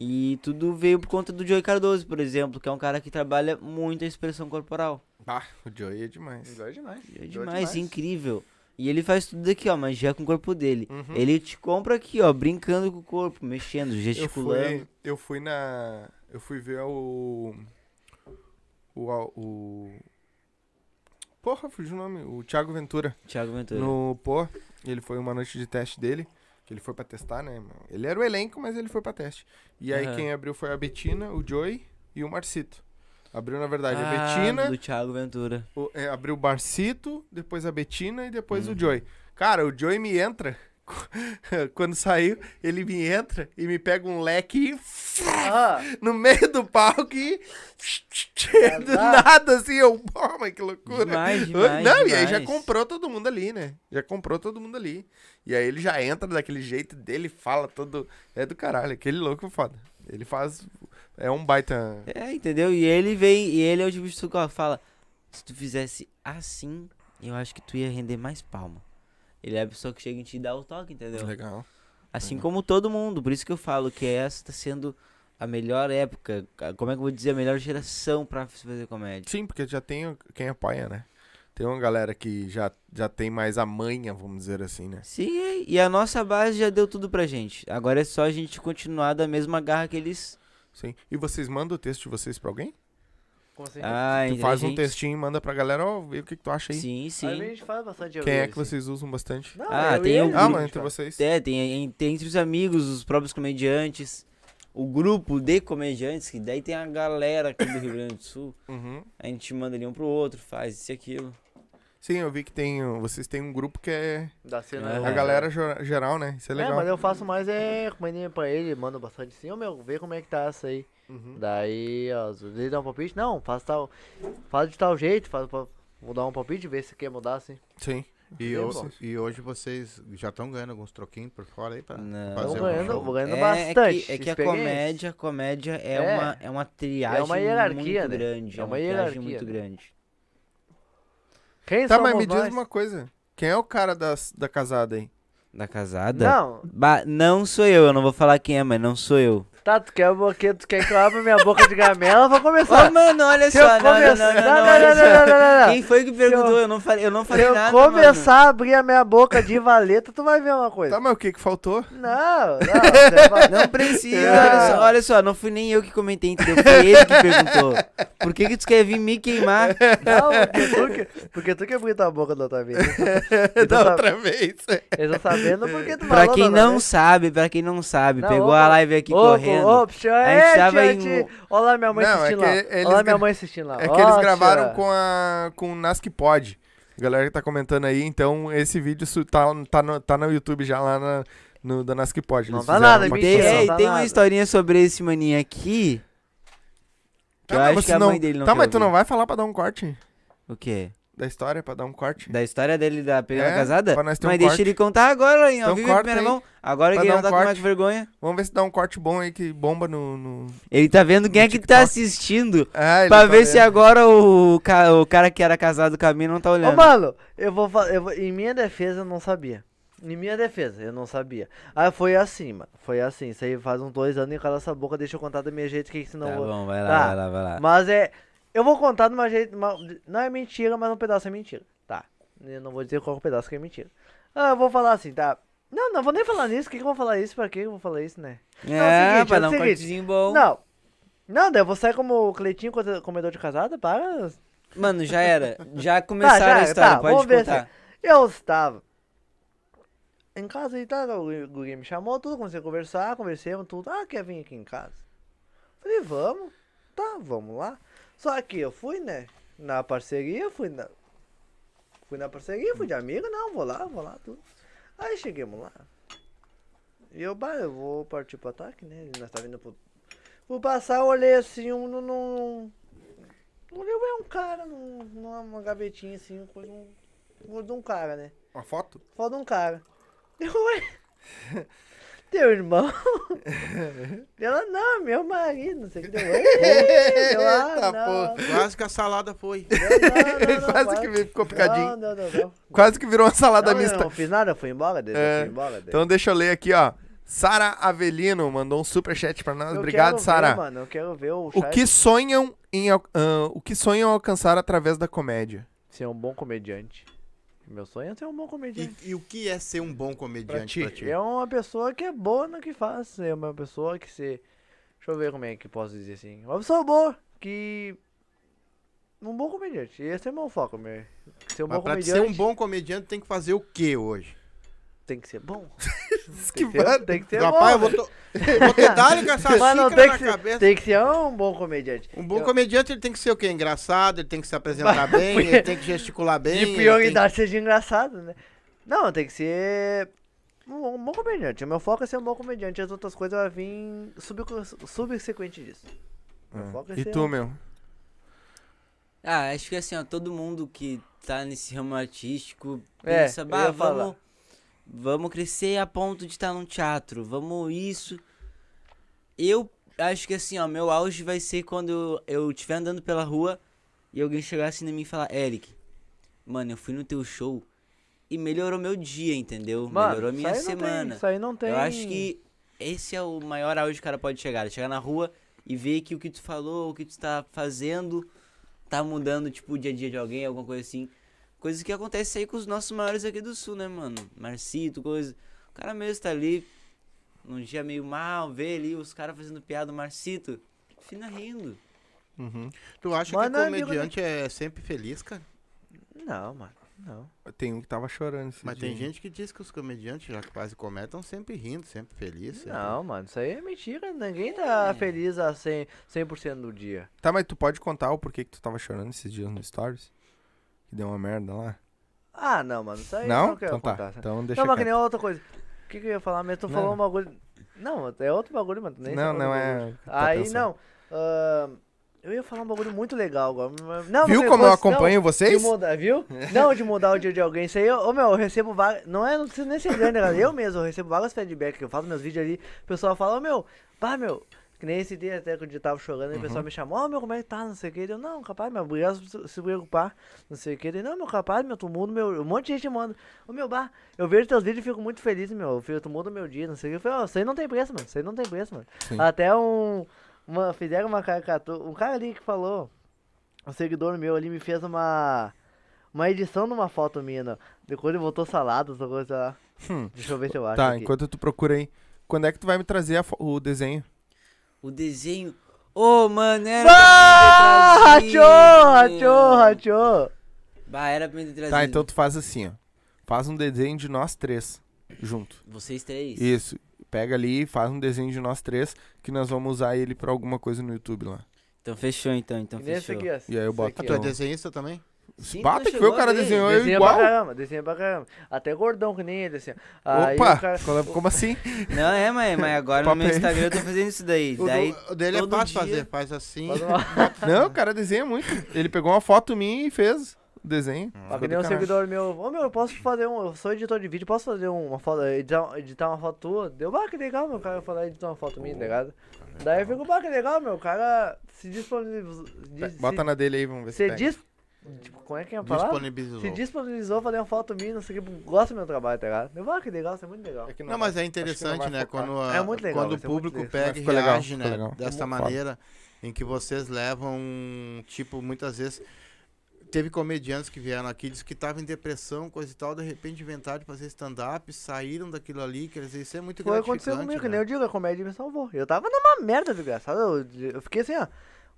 E tudo veio por conta do Joey Cardoso, por exemplo, que é um cara que trabalha muito a expressão corporal. Bah, o Joey é demais. Melhor demais. É demais, incrível. E ele faz tudo aqui, ó, mas já com o corpo dele. Uhum. Ele te compra aqui, ó, brincando com o corpo, mexendo, Eu gesticulando. fui, eu fui na. Eu fui ver o. O. o porra, fugiu o nome. O Thiago Ventura. Thiago Ventura. No Pô. Ele foi uma noite de teste dele. Que ele foi pra testar, né? Ele era o elenco, mas ele foi pra teste. E aí Aham. quem abriu foi a Betina, o Joey e o Marcito. Abriu, na verdade, a Ah, Betina. do Thiago Ventura. O- é, abriu o Marcito, depois a Betina e depois Uhum. o Joey. Cara, o Joey me entra. Quando saiu, ele me entra e me pega um leque e Ah, no meio do palco e do Azar. nada assim, eu, pô, mas que loucura. Demais, demais, Não, e aí já demais. comprou todo mundo ali, né? Já comprou todo mundo ali. E aí ele já entra daquele jeito dele, fala todo. É do caralho, aquele louco foda. Ele faz. É um baita. É, entendeu? E ele vem, e ele é o tipo de que fala: se tu fizesse assim, eu acho que tu ia render mais palma. Ele é a pessoa que chega e te dá o toque, entendeu? Legal. Assim como todo mundo. Por isso que eu falo que essa tá sendo a melhor época. Como é que eu vou dizer? A melhor geração pra fazer comédia. Sim, porque já tem quem apoia, né? Tem uma galera que já, já tem mais a manha, vamos dizer assim, né? Sim, e a nossa base já deu tudo pra gente. Agora é só a gente continuar da mesma garra que eles. Sim. E vocês mandam o texto de vocês pra alguém? Como assim? Ah, tu faz um inteligente. textinho e manda pra galera, ó, vê o que, que tu acha aí. Sim, Aí a sim. gente fala bastante Quem é que assim. vocês usam bastante? Não, Ah, tem o Ah, mas entre vocês. É, tem, tem entre os amigos, os próprios comediantes, o grupo de comediantes, que daí tem a galera aqui do Rio Grande do Sul. Uhum. A gente manda ali um pro outro, faz isso e aquilo. Sim, eu vi que tem. Vocês têm um grupo que é Da cena. É. a galera geral, né? Isso é É, legal. mas eu faço mais é comandinha pra ele, mando bastante assim, ô meu, vê como é que tá essa aí. Uhum. Daí, ó, às vezes dá um palpite, não, faz tal. Faz de tal jeito, faz pra mudar um palpite, ver se quer mudar assim. Sim. E, Eu ho- gosto. e hoje vocês já estão ganhando alguns troquinhos por fora aí pra Não. fazer Tamo um ganhando, show? vou ganhando é, bastante. que, é que a comédia, a comédia é, É. uma é uma triagem É uma hierarquia, muito né? grande, É é uma uma, triagem hierarquia, muito né? grande. Quem Tá, mas me diz nós? uma coisa. Quem é o cara das, da casada aí? Da casada? Não, Ba- não sou eu, eu não vou falar quem é, mas não sou eu. Tá, tu quer, que, tu quer que eu abra minha boca de gamela, vou começar. Ô, mano, olha Se só, eu não, começar- não, não, não, não, não, não, não, não. Quem foi que perguntou? Eu não falei, eu não Se falei eu nada, mano. começar a abrir a minha boca de valeta, tu vai ver uma coisa. Tá, mas o que que faltou? Não, não, Não precisa, Não. olha só, olha só, não fui nem eu que comentei, entendeu? Foi ele que perguntou. Por que que tu quer vir me queimar? Não, porque tu que, porque tu que abriu tua boca da outra vez. Eles da tão sa- outra vez. Eles estão sabendo porque tu Pra falou quem da outra não vez. sabe, pra quem não sabe, Não, pegou ô, a live aqui Ô, Ô, psiu, A é, gente tava tia, em- tia. Olha lá minha mãe Não, é assistindo que lá. eles Olha lá minha mãe assistindo lá. É que eles Ó, gravaram tia. com a com o Nas que Pode. A galera que tá comentando aí, então esse vídeo tá, tá, no, tá no YouTube já lá na, no da Nas que Pode. Não Eles tá fizeram nada, uma mentira, Tem, é, dá tem uma nada. historinha sobre esse maninho aqui. Que Tá, eu mas acho que a não- mãe dele não Tá, quer mas tu ouvir. não vai falar pra dar um corte O quê? Da história, pra dar um corte? Da história dele da pegando É, casada? pra nós ter um Mas deixa corte. ele contar agora, ao Então vivo corta primeira aí. mão. Agora Pra que ele não um tá com mais corte. vergonha. Vamos ver se dá um corte bom aí que bomba no. no... Ele tá vendo quem é que tá assistindo. Ah, ele Pra tá ver se vendo. agora o, ca- o cara que era casado com a mina não tá Ô, olhando. mano, eu vou, eu vou. Em minha defesa, eu não sabia. Em minha defesa, eu não sabia. Aí foi assim, mano. Foi assim. Isso aí faz uns dois anos e cala essa boca, deixa eu contar do meu jeito, que senão Tá eu bom, vai lá, Tá. vai lá, vai lá. Mas é. Eu vou contar de uma jeito. uma- não é mentira, mas um pedaço é mentira. Tá. Eu não vou dizer qual pedaço que é mentira. Ah, eu vou falar assim, tá? Não, não vou nem falar nisso. O que, que eu vou falar isso? Pra que eu vou falar isso, né? é o É, seguinte, pra é o dar um seguinte. cortezinho bom. Não. Não, daí eu vou sair como Cleitinho coisa- comedor de casada, para. Mano, já era. Já começaram já, a história, tá, pode contar. Eu estava em casa e tal, o Guri me chamou, tudo, comecei a conversar, conversemos, tudo. Ah, quer vir aqui em casa? Falei, vamos. Tá, vamos lá. Só que eu fui, né, na parceria, fui na... Fui na parceria, fui de amigo, não, vou lá, vou lá, tudo. Aí chegamos lá. E eu, bah, eu vou partir pro ataque, né, nós tá vindo pro... Vou passar, eu olhei assim, um, num... num... Olhei um cara num, numa gavetinha assim, coisa, um, de um cara, né? Uma foto? Foda um cara. Eu, teu irmão? Ela, não, meu marido, não sei o que deu. Eita, não. Quase que a salada foi. Não, não, não, Quase que ficou picadinho. Quase que virou uma salada mista. eu não fiz nada, eu fui embora dele, É, embora dele. Então deixa eu ler aqui, ó. Sara Avelino mandou um superchat pra nós. Eu Obrigado, Sara. Mano, eu quero ver o O chat que sonham em ah, o que sonham alcançar através da comédia? ser um bom comediante. Meu sonho é ser um bom comediante. E, e o que é ser um bom comediante Pra pra ti? ti? É uma pessoa que é boa no que faz. É uma pessoa que se. Deixa eu ver como é que posso dizer assim. Uma pessoa boa que. Um bom comediante. Esse é meu foco, meu. Ser um Mas bom pra comediante. ser um bom comediante tem que fazer o que hoje? Tem que ser bom. Tem, que ser, tem que ser Rapaz, eu bom. vou, to... vou te dar com essa Mas xícara na que, ser, cabeça. tem que ser um bom comediante. Um bom Eu- comediante ele tem que ser o quê? Engraçado, ele tem que se apresentar bem, ele tem que gesticular bem. De ele prioridade seja engraçado, né? Não, tem que ser. Um, um bom comediante. O meu foco é ser um bom comediante. As outras coisas vão vir sub, subsequente disso. Meu foco é E ser tu, um- meu? Ah, acho que assim, ó, todo mundo que tá nesse ramo artístico É, pensa, eu bah, ia falar. Vamos, crescer a ponto de estar num teatro, vamos isso. Eu acho que assim, ó, meu auge vai ser quando eu estiver andando pela rua e alguém chegar assim em mim e falar, Eric, mano, eu fui no teu show e melhorou meu dia, entendeu? Mano, melhorou minha isso não tem- semana. isso aí não tem. Eu acho que esse é o maior auge que o cara pode chegar. Chegar na rua e ver que o que tu falou, o que tu tá fazendo, tá mudando, tipo, o dia a dia de alguém, alguma coisa assim. Coisas que acontecem aí com os nossos maiores aqui do sul, né, mano? Marcito, coisa. O cara mesmo tá ali, num dia meio mal, vê ali os caras fazendo piada, o Marcito, fina rindo. Uhum. Tu acha Mas que não é amigo comediante é sempre feliz, cara? Não, mano. Não. Tem um que tava chorando. esse Mas dia tem gente que diz que os comediantes, já que comédia, estão sempre rindo, sempre felizes. sempre- Não, mano, isso aí é mentira. Ninguém tá feliz a 100%, 100 do dia. Tá, mas tu pode contar o porquê que tu tava chorando esses dias no Stories? Que deu uma merda lá? Ah, não, mano, isso aí eu não? não quero Então tá. contar. Então deixa Não, mas que nem outra coisa. O que, que eu ia falar? Mas tu Não. falou um bagulho. Não, é outro bagulho, mano. Nem Não, não é tá Aí, pensando. não. ahn, eu ia falar um bagulho muito legal agora. Não, Viu não, como eu não, acompanho De vocês? mudar, viu? Não, de mudar o dia de alguém. Isso aí, ô meu, eu recebo várias. Não é, não precisa nem ser grande, galera. Eu mesmo, eu recebo vários feedbacks. Eu faço meus vídeos ali. O pessoal fala, ô meu, pá, meu. Que nem esse dia até que eu tava chorando, e o pessoal me chamou, ô meu, como é que tá? Não sei o que. Eu, não, capaz, meu, obrigado por se- preocupar. Não sei o que. Ele, não, meu, capaz, meu, tu muda meu. Um monte de gente manda. Ô meu, bah, eu vejo teus vídeos e fico muito feliz, meu. Eu fico- Tu muda meu dia, não sei o que. Eu falei, ó, isso aí não tem preço, mano. Isso aí não tem preço, mano. Sim. Até um. Uma, fizeram uma caricatura. Um cara ali que falou. Um seguidor meu ali me fez uma. Uma edição de uma foto minha, né? Depois ele botou saladas, ou coisa lá. Hum. Deixa eu ver se eu acho. Tá, aqui. enquanto tu procura aí. Quando é que tu vai me trazer o desenho? O desenho. Ô, mano, era. Ah, rachou, meu. rachou. Bah, era pra me trazido. Tá, então tu faz assim, ó. Faz um desenho de nós três, junto. Vocês três. Isso. Pega ali e faz um desenho de nós três, que nós vamos usar ele pra alguma coisa no YouTube lá. Então fechou, então. Então fechou. aqui, ó. E aí eu boto Ah, aqui, tu é desenhista também? Sim, Bata tu que foi o cara desenhou eu Desenha igual. pra caramba, desenha pra caramba. Até gordão que nem ele, assim. Aí Opa! o cara- é- Como assim? Não, é, mas, mas agora no meu aí. Instagram eu tô fazendo isso daí. O, daí do- o dele é fácil dia- fazer, faz assim. Faz uma- Não, o cara desenha muito. Ele pegou uma foto minha e fez o desenho. Ficou que nem um seguidor meu. Ô meu, eu posso fazer um. Eu sou editor de vídeo, posso fazer uma foto. Editar, editar uma foto tua? Deu, bah, que legal, meu. O cara foi lá editar uma foto minha, tá ligado? Daí eu fico, bah, que legal, meu. O cara se disponibiliza. Bota na dele aí, vamos ver se Se pega. dis, Tipo, como é que é a palavra? Disponibilizou. Se disponibilizou, falei uma foto minha, não sei o que, gosta do meu trabalho, tá ligado? Eu, ah, que legal, isso é muito legal. É que Não, mas é que interessante, não né? focar. Quando, a- É muito legal, quando o muito público legal. pega e legal, reage, ficou né? legal. Dessa Foda. maneira em que vocês levam, tipo, muitas vezes. Teve comediantes que vieram aqui, disse que estavam em depressão, coisa e tal, de repente inventaram de fazer stand-up, saíram daquilo ali, quer dizer, isso é muito Foi que gratificante. aconteceu comigo, que né? nem eu digo, a comédia me salvou. Eu tava numa merda desgraçada. Eu, eu fiquei assim, ó,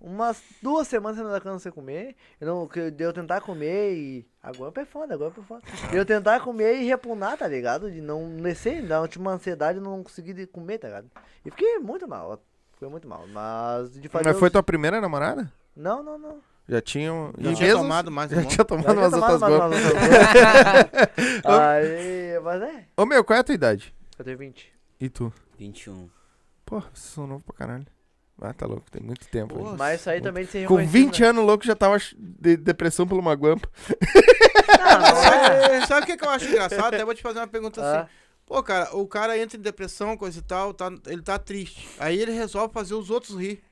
umas duas semanas sem dar cana sem comer. Eu não, que de eu tentar comer e. Agora é foda, agora é foda. De eu tentar comer e repunar, tá ligado? De não descer, dar uma ansiedade e não conseguir de comer, tá ligado? E fiquei muito mal. Foi muito mal. Mas de fazer. Mas foi os- tua primeira namorada? Não, não, não. Já tinham. Já tinha mesmo- tomado mais Já tinha tomado Já umas tinha outras tomado outras gomas. Aí, mas é. Ô meu, qual é a tua idade? Eu tenho 20. E tu? 21. Pô, vocês são novos pra caralho. Ah, tá louco, tem muito tempo. Pô, ainda. Mas isso aí também de ser Com reconhecido, 20 né? anos louco já tava de depressão por uma guampa. Não. Sabe, o que, que eu acho engraçado? Até vou te fazer uma pergunta Ah. assim. Pô, cara, o cara entra em depressão, coisa e tal, tá, ele tá triste. Aí ele resolve fazer os outros rir.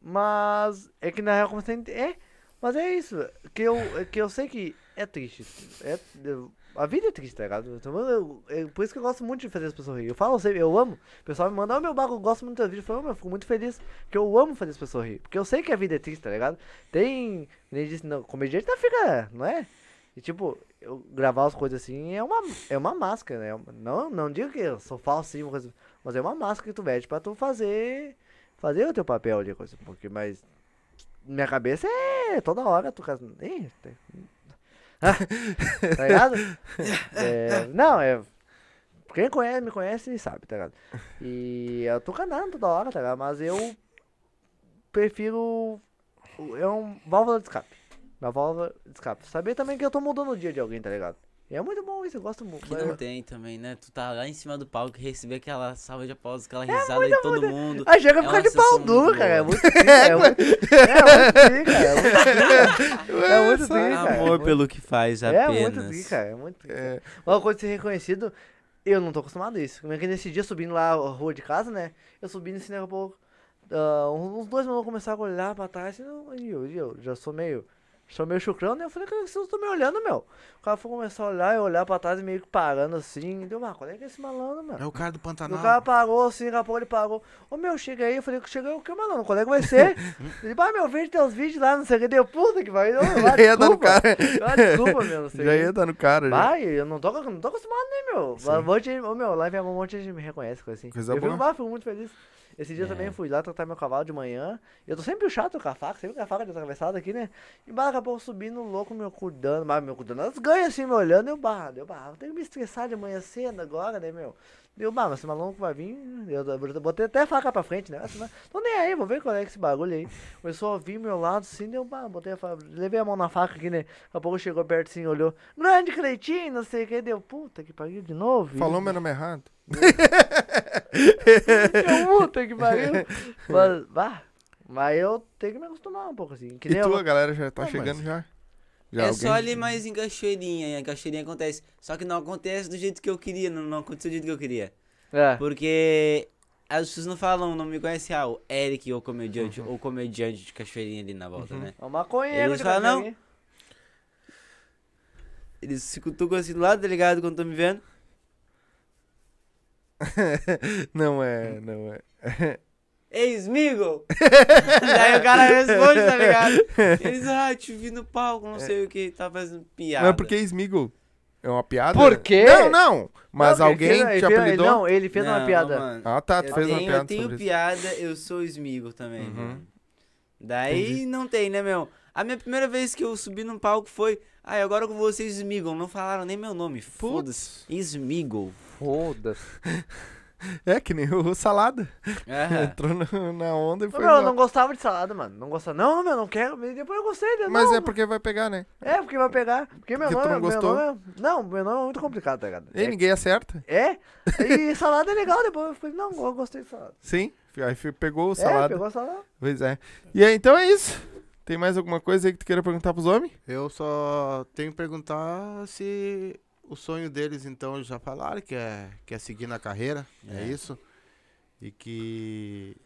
Mas é que na real como você é, mas é isso, que eu é que eu sei que é triste. É, eu- a vida é triste, tá ligado? Então, eu- é por isso que eu gosto muito de fazer as pessoas rir. Eu falo sempre, eu amo. O pessoal me manda, ô meu bagulho, eu gosto muito das vídeos. Eu falo, "Ô, meu, eu fico muito feliz. Porque eu amo fazer as pessoas rir. Porque eu sei que a vida é triste, tá ligado? Tem. ele disse, não, comediante não fica. Não é? E tipo, eu gravar as coisas assim é uma, é uma máscara, né? Não, não digo que eu sou falso mas é uma máscara que tu veste pra tu fazer. Fazer o teu papel ali, coisa. Porque, mas. Minha cabeça é toda hora tu. Ih, tá ligado? É, não, é. Quem conhece, me conhece sabe, tá ligado? E eu tô canando toda hora, tá ligado? Mas eu prefiro. É um válvula de escape. Uma válvula de escape. Saber também que eu tô mudando o dia de alguém, tá ligado? É muito bom isso, eu gosto muito. Que não tem também, né? Tu tá lá em cima do palco e receber aquela salva de aplausos, aquela É risada de todo mundo. Ah, chega a É ficar de pau duro, cara. É muito tri, cara. É muito é muito tri, cara. É muito tri, cara. É muito tri. Amor É pelo que faz É apenas. muito tri, cara. É muito tri. É, Uma coisa de ser reconhecido, eu não tô acostumado a isso. Como é que nesse dia subindo lá a rua de casa, né? Eu subi nesse daqui a pouco. ah, uns dois minutos começaram a olhar pra trás. E eu, eu, e eu já sou meio. Sou meio chucrão, né? Eu falei, cara, vocês estão me olhando, meu. O cara foi começar a olhar e olhar pra trás, meio que parando assim. Deu, mas qual é que é esse malandro, meu? É o cara do E Pantanal. o cara parou assim, daqui a pouco ele parou. Ô meu, chega aí. Eu falei, chega aí o que, mano? Qual é que vai ser? ele, vai, meu, vejo teus vídeos lá, não sei o que. Deu puta que vai. Já ia dar no cara. Ah, desculpa, meu, não sei. Já ia dar no cara. já. Vai, eu não tô, não tô acostumado, né, meu? Sim. Um monte de, ô, meu, lá vem um monte de gente me reconhece, coisa assim. Coisa eu boa. fico, bah, fico muito feliz. Esse dia É. também fui lá tratar meu cavalo de manhã. Eu tô sempre chato com a faca, sempre com a faca de atravessada aqui, né? E bah, daqui a pouco subindo louco, meu, cuidando, bah, meu, cuidando. Elas ganham assim, me olhando, eu, bah, deu, eu tenho que me estressar de manhã cedo agora, né, meu? Deu, bah, mas esse maluco vai vir. Eu, eu botei até a faca pra frente, né? Mas tô nem aí, vou ver qual é que esse bagulho aí. Começou a vir meu lado assim, deu, bah, botei a faca, levei a mão na faca aqui, né? Daqui a pouco chegou perto assim, olhou. Grande Cleitinho, não sei o que, deu, puta que pariu de novo. Falou meu nome errado. Puta que pariu. Mas, bah, mas eu tenho que me acostumar um pouco assim. Que E nem tu, eu, a galera já tá Não, chegando mas- já? Já É alguém? só ali mais em Cachoeirinha, e a Cachoeirinha acontece. Só que não acontece do jeito que eu queria, não, não aconteceu do jeito que eu queria. É. Porque as pessoas não falam, não me conhecem, ah, o Eric ou comediante, Uhum. ou comediante de Cachoeirinha ali na volta, né? É um maconheiro Eles falam, não. Eles se cutucam assim do lado, tá ligado? Quando estão me vendo. Não é, não é. Ei, Smigo! Daí o cara responde, tá ligado? Eles, ah, te vi no palco, não sei o que, tá fazendo piada. Não é porque Smiggle. É uma piada? Por quê? Não, não. Mas Não, ele alguém fez- ele te fez- apelidou? Não, ele fez uma Não, piada. mano. Ah, tá. Tu eu fez tenho, uma piada eu tenho sobre isso. piada, eu sou Smigo também, Uhum. mano. Daí não tem, né, meu? A minha primeira vez que eu subi num palco foi. Ai, agora com vocês, Smiggle. Não falaram nem meu nome. Foda-se. Smiggle. Foda-se. É, que nem o Salada. É. Entrou no- na onda e Ô, foi. Meu, eu embora. não gostava de salada, mano. Não gostava. Não, meu, não quero. Mas Depois eu gostei. né? Mas não, é porque vai pegar, né? É, porque vai pegar. Porque meu Porque tu nome, não meu gostou? nome é... Não, meu nome é muito complicado, tá ligado? E ninguém acerta. É, é. E salada é legal, depois eu falei, não, eu gostei de salada. Sim. Aí fi- pegou o É, Salada. pegou a salada. Pois é. E aí, então é isso. Tem mais alguma coisa aí que tu queira perguntar pros homens? Eu só tenho que perguntar se o sonho deles, então, eles já falaram que é, que é seguir na carreira. É. É. isso. E que,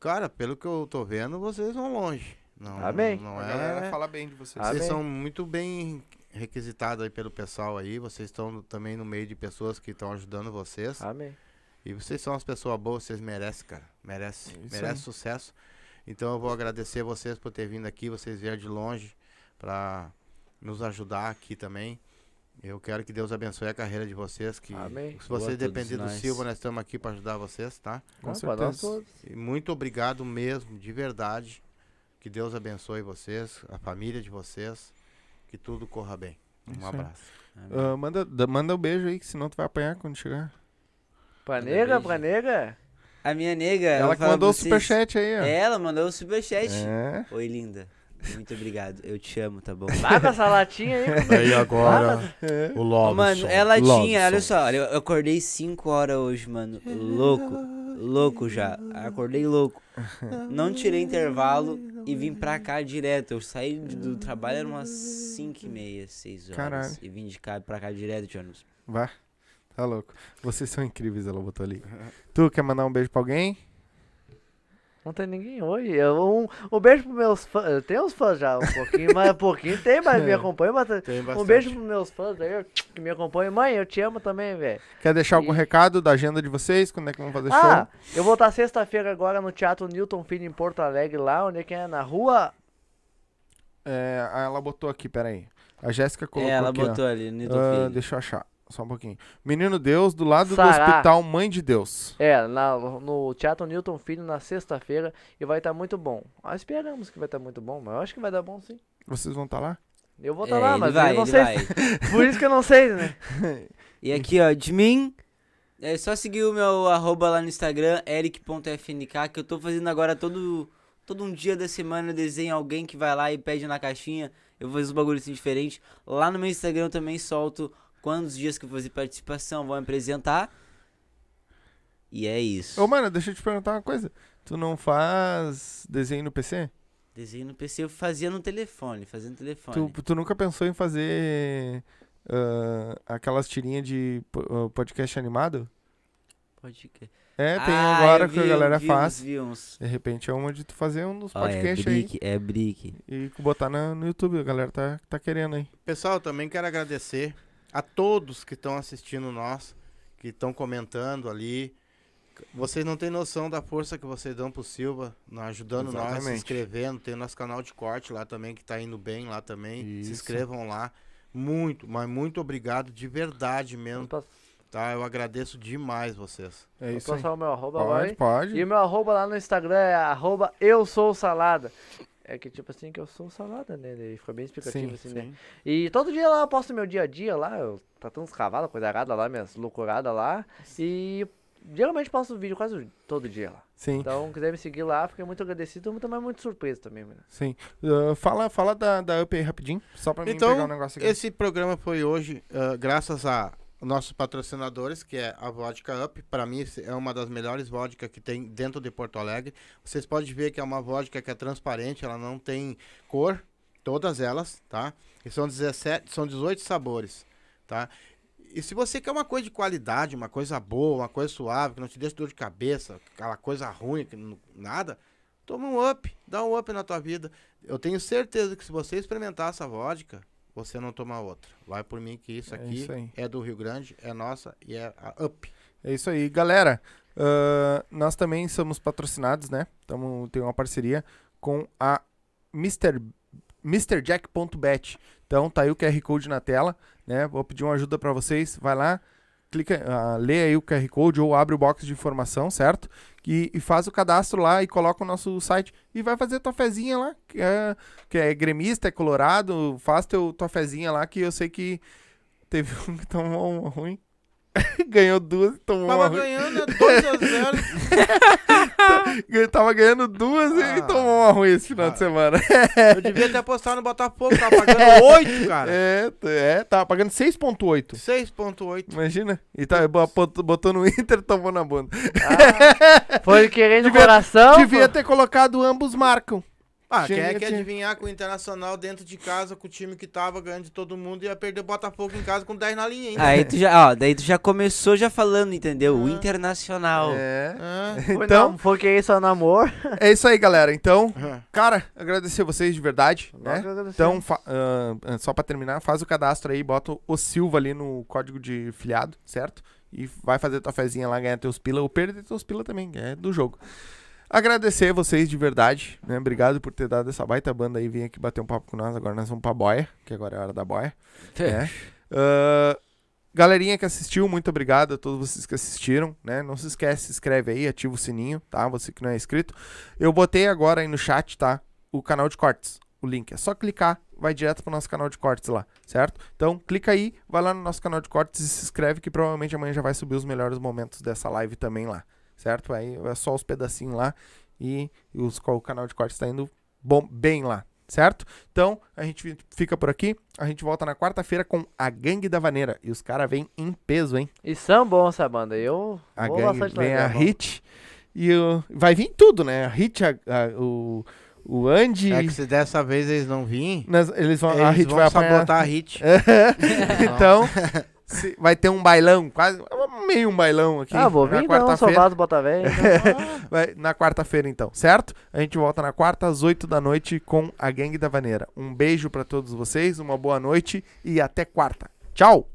cara, pelo que eu tô vendo, vocês vão longe. Não, Amém. Não A é. galera fala bem de vocês. Ah, Vocês Amém. são muito bem requisitados aí pelo pessoal aí. Vocês estão também no meio de pessoas que estão ajudando vocês. Amém. E vocês são as pessoas boas, vocês merecem, cara. Merece. Isso merece aí. sucesso. Então eu vou agradecer vocês por ter vindo aqui, vocês vieram de longe pra nos ajudar aqui também. Eu quero que Deus abençoe a carreira de vocês. Que Amém. se vocês a todos depender do. Silva, nós estamos aqui para ajudar vocês, tá? Com nós certeza. todos. E muito obrigado mesmo, de verdade. Que Deus abençoe vocês, a família de vocês. Que tudo corra bem. Um Isso abraço. Ah, manda, da- manda um beijo aí, que senão tu vai apanhar quando chegar. Pra nega, pra nega. A minha nega. Ela vou que mandou o vocês. superchat aí, ó. Ela mandou o superchat. É. Oi, linda. Muito obrigado. Eu te amo, tá bom? Com essa latinha aí. E agora, É. o Lobson. Mano, ela Lobson. tinha, olha só, eu acordei 5 horas hoje, mano. Louco. Louco já. Acordei louco. Não tirei intervalo e vim pra cá direto. Eu saí do trabalho, era umas 5 e meia, 6 horas. Caralho. E vim de cá pra cá direto de ônibus. Vai. Tá louco. Vocês são incríveis, ela botou ali. Tu quer mandar um beijo pra alguém? Não tem ninguém hoje. Eu, um, um beijo pros meus fãs. Eu tenho uns fãs já, um pouquinho, mas um pouquinho tem, mas me acompanha bastante. Tem Um beijo pros meus fãs aí, que me acompanham. Mãe, eu te amo também, velho. Quer deixar algum E- recado da agenda de vocês? Quando é que vão fazer Ah, show? eu vou estar sexta-feira agora no Teatro Newton Filho em Porto Alegre, lá onde é que é? Na rua. É, ela botou aqui, peraí. A Jéssica colocou É, ela aqui, ó. botou ali no Newton Ah, Filho. deixa eu achar, só um pouquinho. Menino Deus, do lado do Sará. Hospital Mãe de Deus. É, na- no Teatro Newton Filho na sexta-feira e vai estar muito bom. Ah, esperamos que vai estar muito bom, mas eu acho que vai dar bom sim. Vocês vão estar lá? Eu vou É, estar lá, ele mas vai, eu não sei. vai. se- Por isso que eu não sei, né? E aqui, ó, de mim, é só seguir o meu arroba lá no Instagram, eric.fnk, que eu tô fazendo agora todo, todo um dia da semana, eu desenho alguém que vai lá e pede na caixinha, eu vou fazer uns bagulhos assim diferentes. Lá no meu Instagram eu também solto quantos dias que eu vou fazer participação, vou me apresentar. E é isso. Ô, mano, deixa eu te perguntar uma coisa. Tu não faz desenho no PC? Desenho no PC eu fazia no telefone, fazia no telefone. Tu, tu nunca pensou em fazer ah, aquelas tirinhas de ah, podcast animado? Pode crer. É, tem Ah, agora eu que a vi- galera vi faz. vi uns. De repente é uma de tu fazer um dos é podcasts aí brick, é brick. e botar na- no YouTube. A galera tá, tá querendo aí. Pessoal, também quero agradecer a todos que estão assistindo nós, que estão comentando ali. Vocês não têm noção da força que vocês dão pro Silva, no- ajudando nós, se Exatamente. inscrevendo. Tem o nosso canal de corte lá também, que tá indo bem lá também. Isso. Se inscrevam lá. Muito, mas muito obrigado de verdade mesmo, Vou tá? Eu agradeço demais vocês. É vou isso aí. passar o meu arroba. Pode, pode. E o meu arroba lá no Instagram é arroba eu sou salada. É que tipo assim que eu sou salada, né? Daí Fica bem explicativo Sim, assim, né? E todo dia lá eu posto meu dia a dia lá, eu tratando os cavalos, coisa errada lá, minhas loucuradas lá. E geralmente posto vídeo quase todo dia lá. Sim, Então, quiser me seguir lá, fiquei muito agradecido e também muito surpreso também, mano. sim. Ah, fala fala da, da Up aí rapidinho, só pra mim Então, pegar um negócio aqui. Esse programa foi hoje, ah, graças a nossos patrocinadores, que é a Vodka Up. Para mim, é uma das melhores vodkas que tem dentro de Porto Alegre. Vocês podem ver que é uma vodka que é transparente, ela não tem cor, todas elas, tá? E são 17, são 18 sabores, tá? E se você quer uma coisa de qualidade, uma coisa boa, uma coisa suave, que não te deixe dor de cabeça, aquela coisa ruim, que não- nada, toma um up, dá um up na tua vida. Eu tenho certeza que se você experimentar essa vodka, você não toma outra. Vai por mim que isso É aqui isso aí. é do Rio Grande, é nossa e é a Up. É isso aí. Galera, ah, nós também somos patrocinados, né? Tamo, tem uma parceria com a Mr. MrJack.bet. Então tá aí o QR Code na tela, né? Vou pedir uma ajuda pra vocês. Vai lá, clica, ah, lê aí o QR Code ou abre o box de informação, certo? E, e faz o cadastro lá e coloca o nosso site e vai fazer tua fezinha lá, que é, que é gremista, é colorado, faz teu, tua fezinha lá que eu sei que teve um que tomou ruim. Ganhou duas e tomou uma Tava ruim. ganhando 2 a 0 Ele tava ganhando duas e Ah. tomou uma ruim esse final Ah. de semana. Eu devia ter apostado no Botafogo, tava pagando 8, cara. É, é, tava pagando 6.8. 6.8. Imagina. E tá, botou, botou no Inter e tomou na bunda. Ah, foi querendo Devia- coração. Devia pô. ter colocado ambos marcam. Ah, quem é que tinha- adivinhar que o Internacional dentro de casa, com o time que tava ganhando de todo mundo, ia perder o Botafogo em casa com 10 na linha ainda. Aí tu já, ó, daí tu já começou já falando, entendeu? O Ah. Internacional. É. Ah, Então, não, foi que isso é namoro. é isso aí, galera. Então, ah. cara, agradecer vocês de verdade, né? Então, ah, só pra terminar, faz o cadastro aí, bota o Silva ali no código de filiado, certo? E vai fazer tua fezinha lá, ganhar teus pila, ou perder teus pila também, é do jogo. Agradecer vocês de verdade, né? Obrigado por ter dado essa baita banda aí, vir aqui bater um papo com nós. Agora nós vamos pra boia, que agora é a hora da boia. né? Ah, galerinha que assistiu, muito obrigado a todos vocês que assistiram, né? Não se esquece, se inscreve aí, ativa o sininho, tá? Você que não é inscrito. Eu botei agora aí no chat, tá? O canal de cortes, o link. É só clicar, vai direto pro nosso canal de cortes lá, certo? Então, clica aí, vai lá no nosso canal de cortes e se inscreve que provavelmente amanhã já vai subir os melhores momentos dessa live também lá, certo? Aí é só os pedacinhos lá e, e os, o canal de cortes tá indo bom, bem lá, certo? Então, a gente fi- fica por aqui. A gente volta na quarta-feira com a Gangue da Vaneira. E os caras vêm em peso, hein? E são bons essa banda. Eu A vou gangue bastante vem lá, a é bom. Hit. E o, vai vir tudo, né? A Hit, a- a- o, o Andy. É que se dessa vez eles não virem, eles vão, a eles Hit vão vai apanhar. sabotar a hit. então, se- vai ter um bailão, quase meio um bailão aqui. Ah, vou na vir então, quarta-feira. Salvado Bota Velho. Na quarta-feira, então, certo? A gente volta na quarta, às 8 da noite, com a Gangue da Vaneira. Um beijo pra todos vocês, uma boa noite e até quarta. Tchau!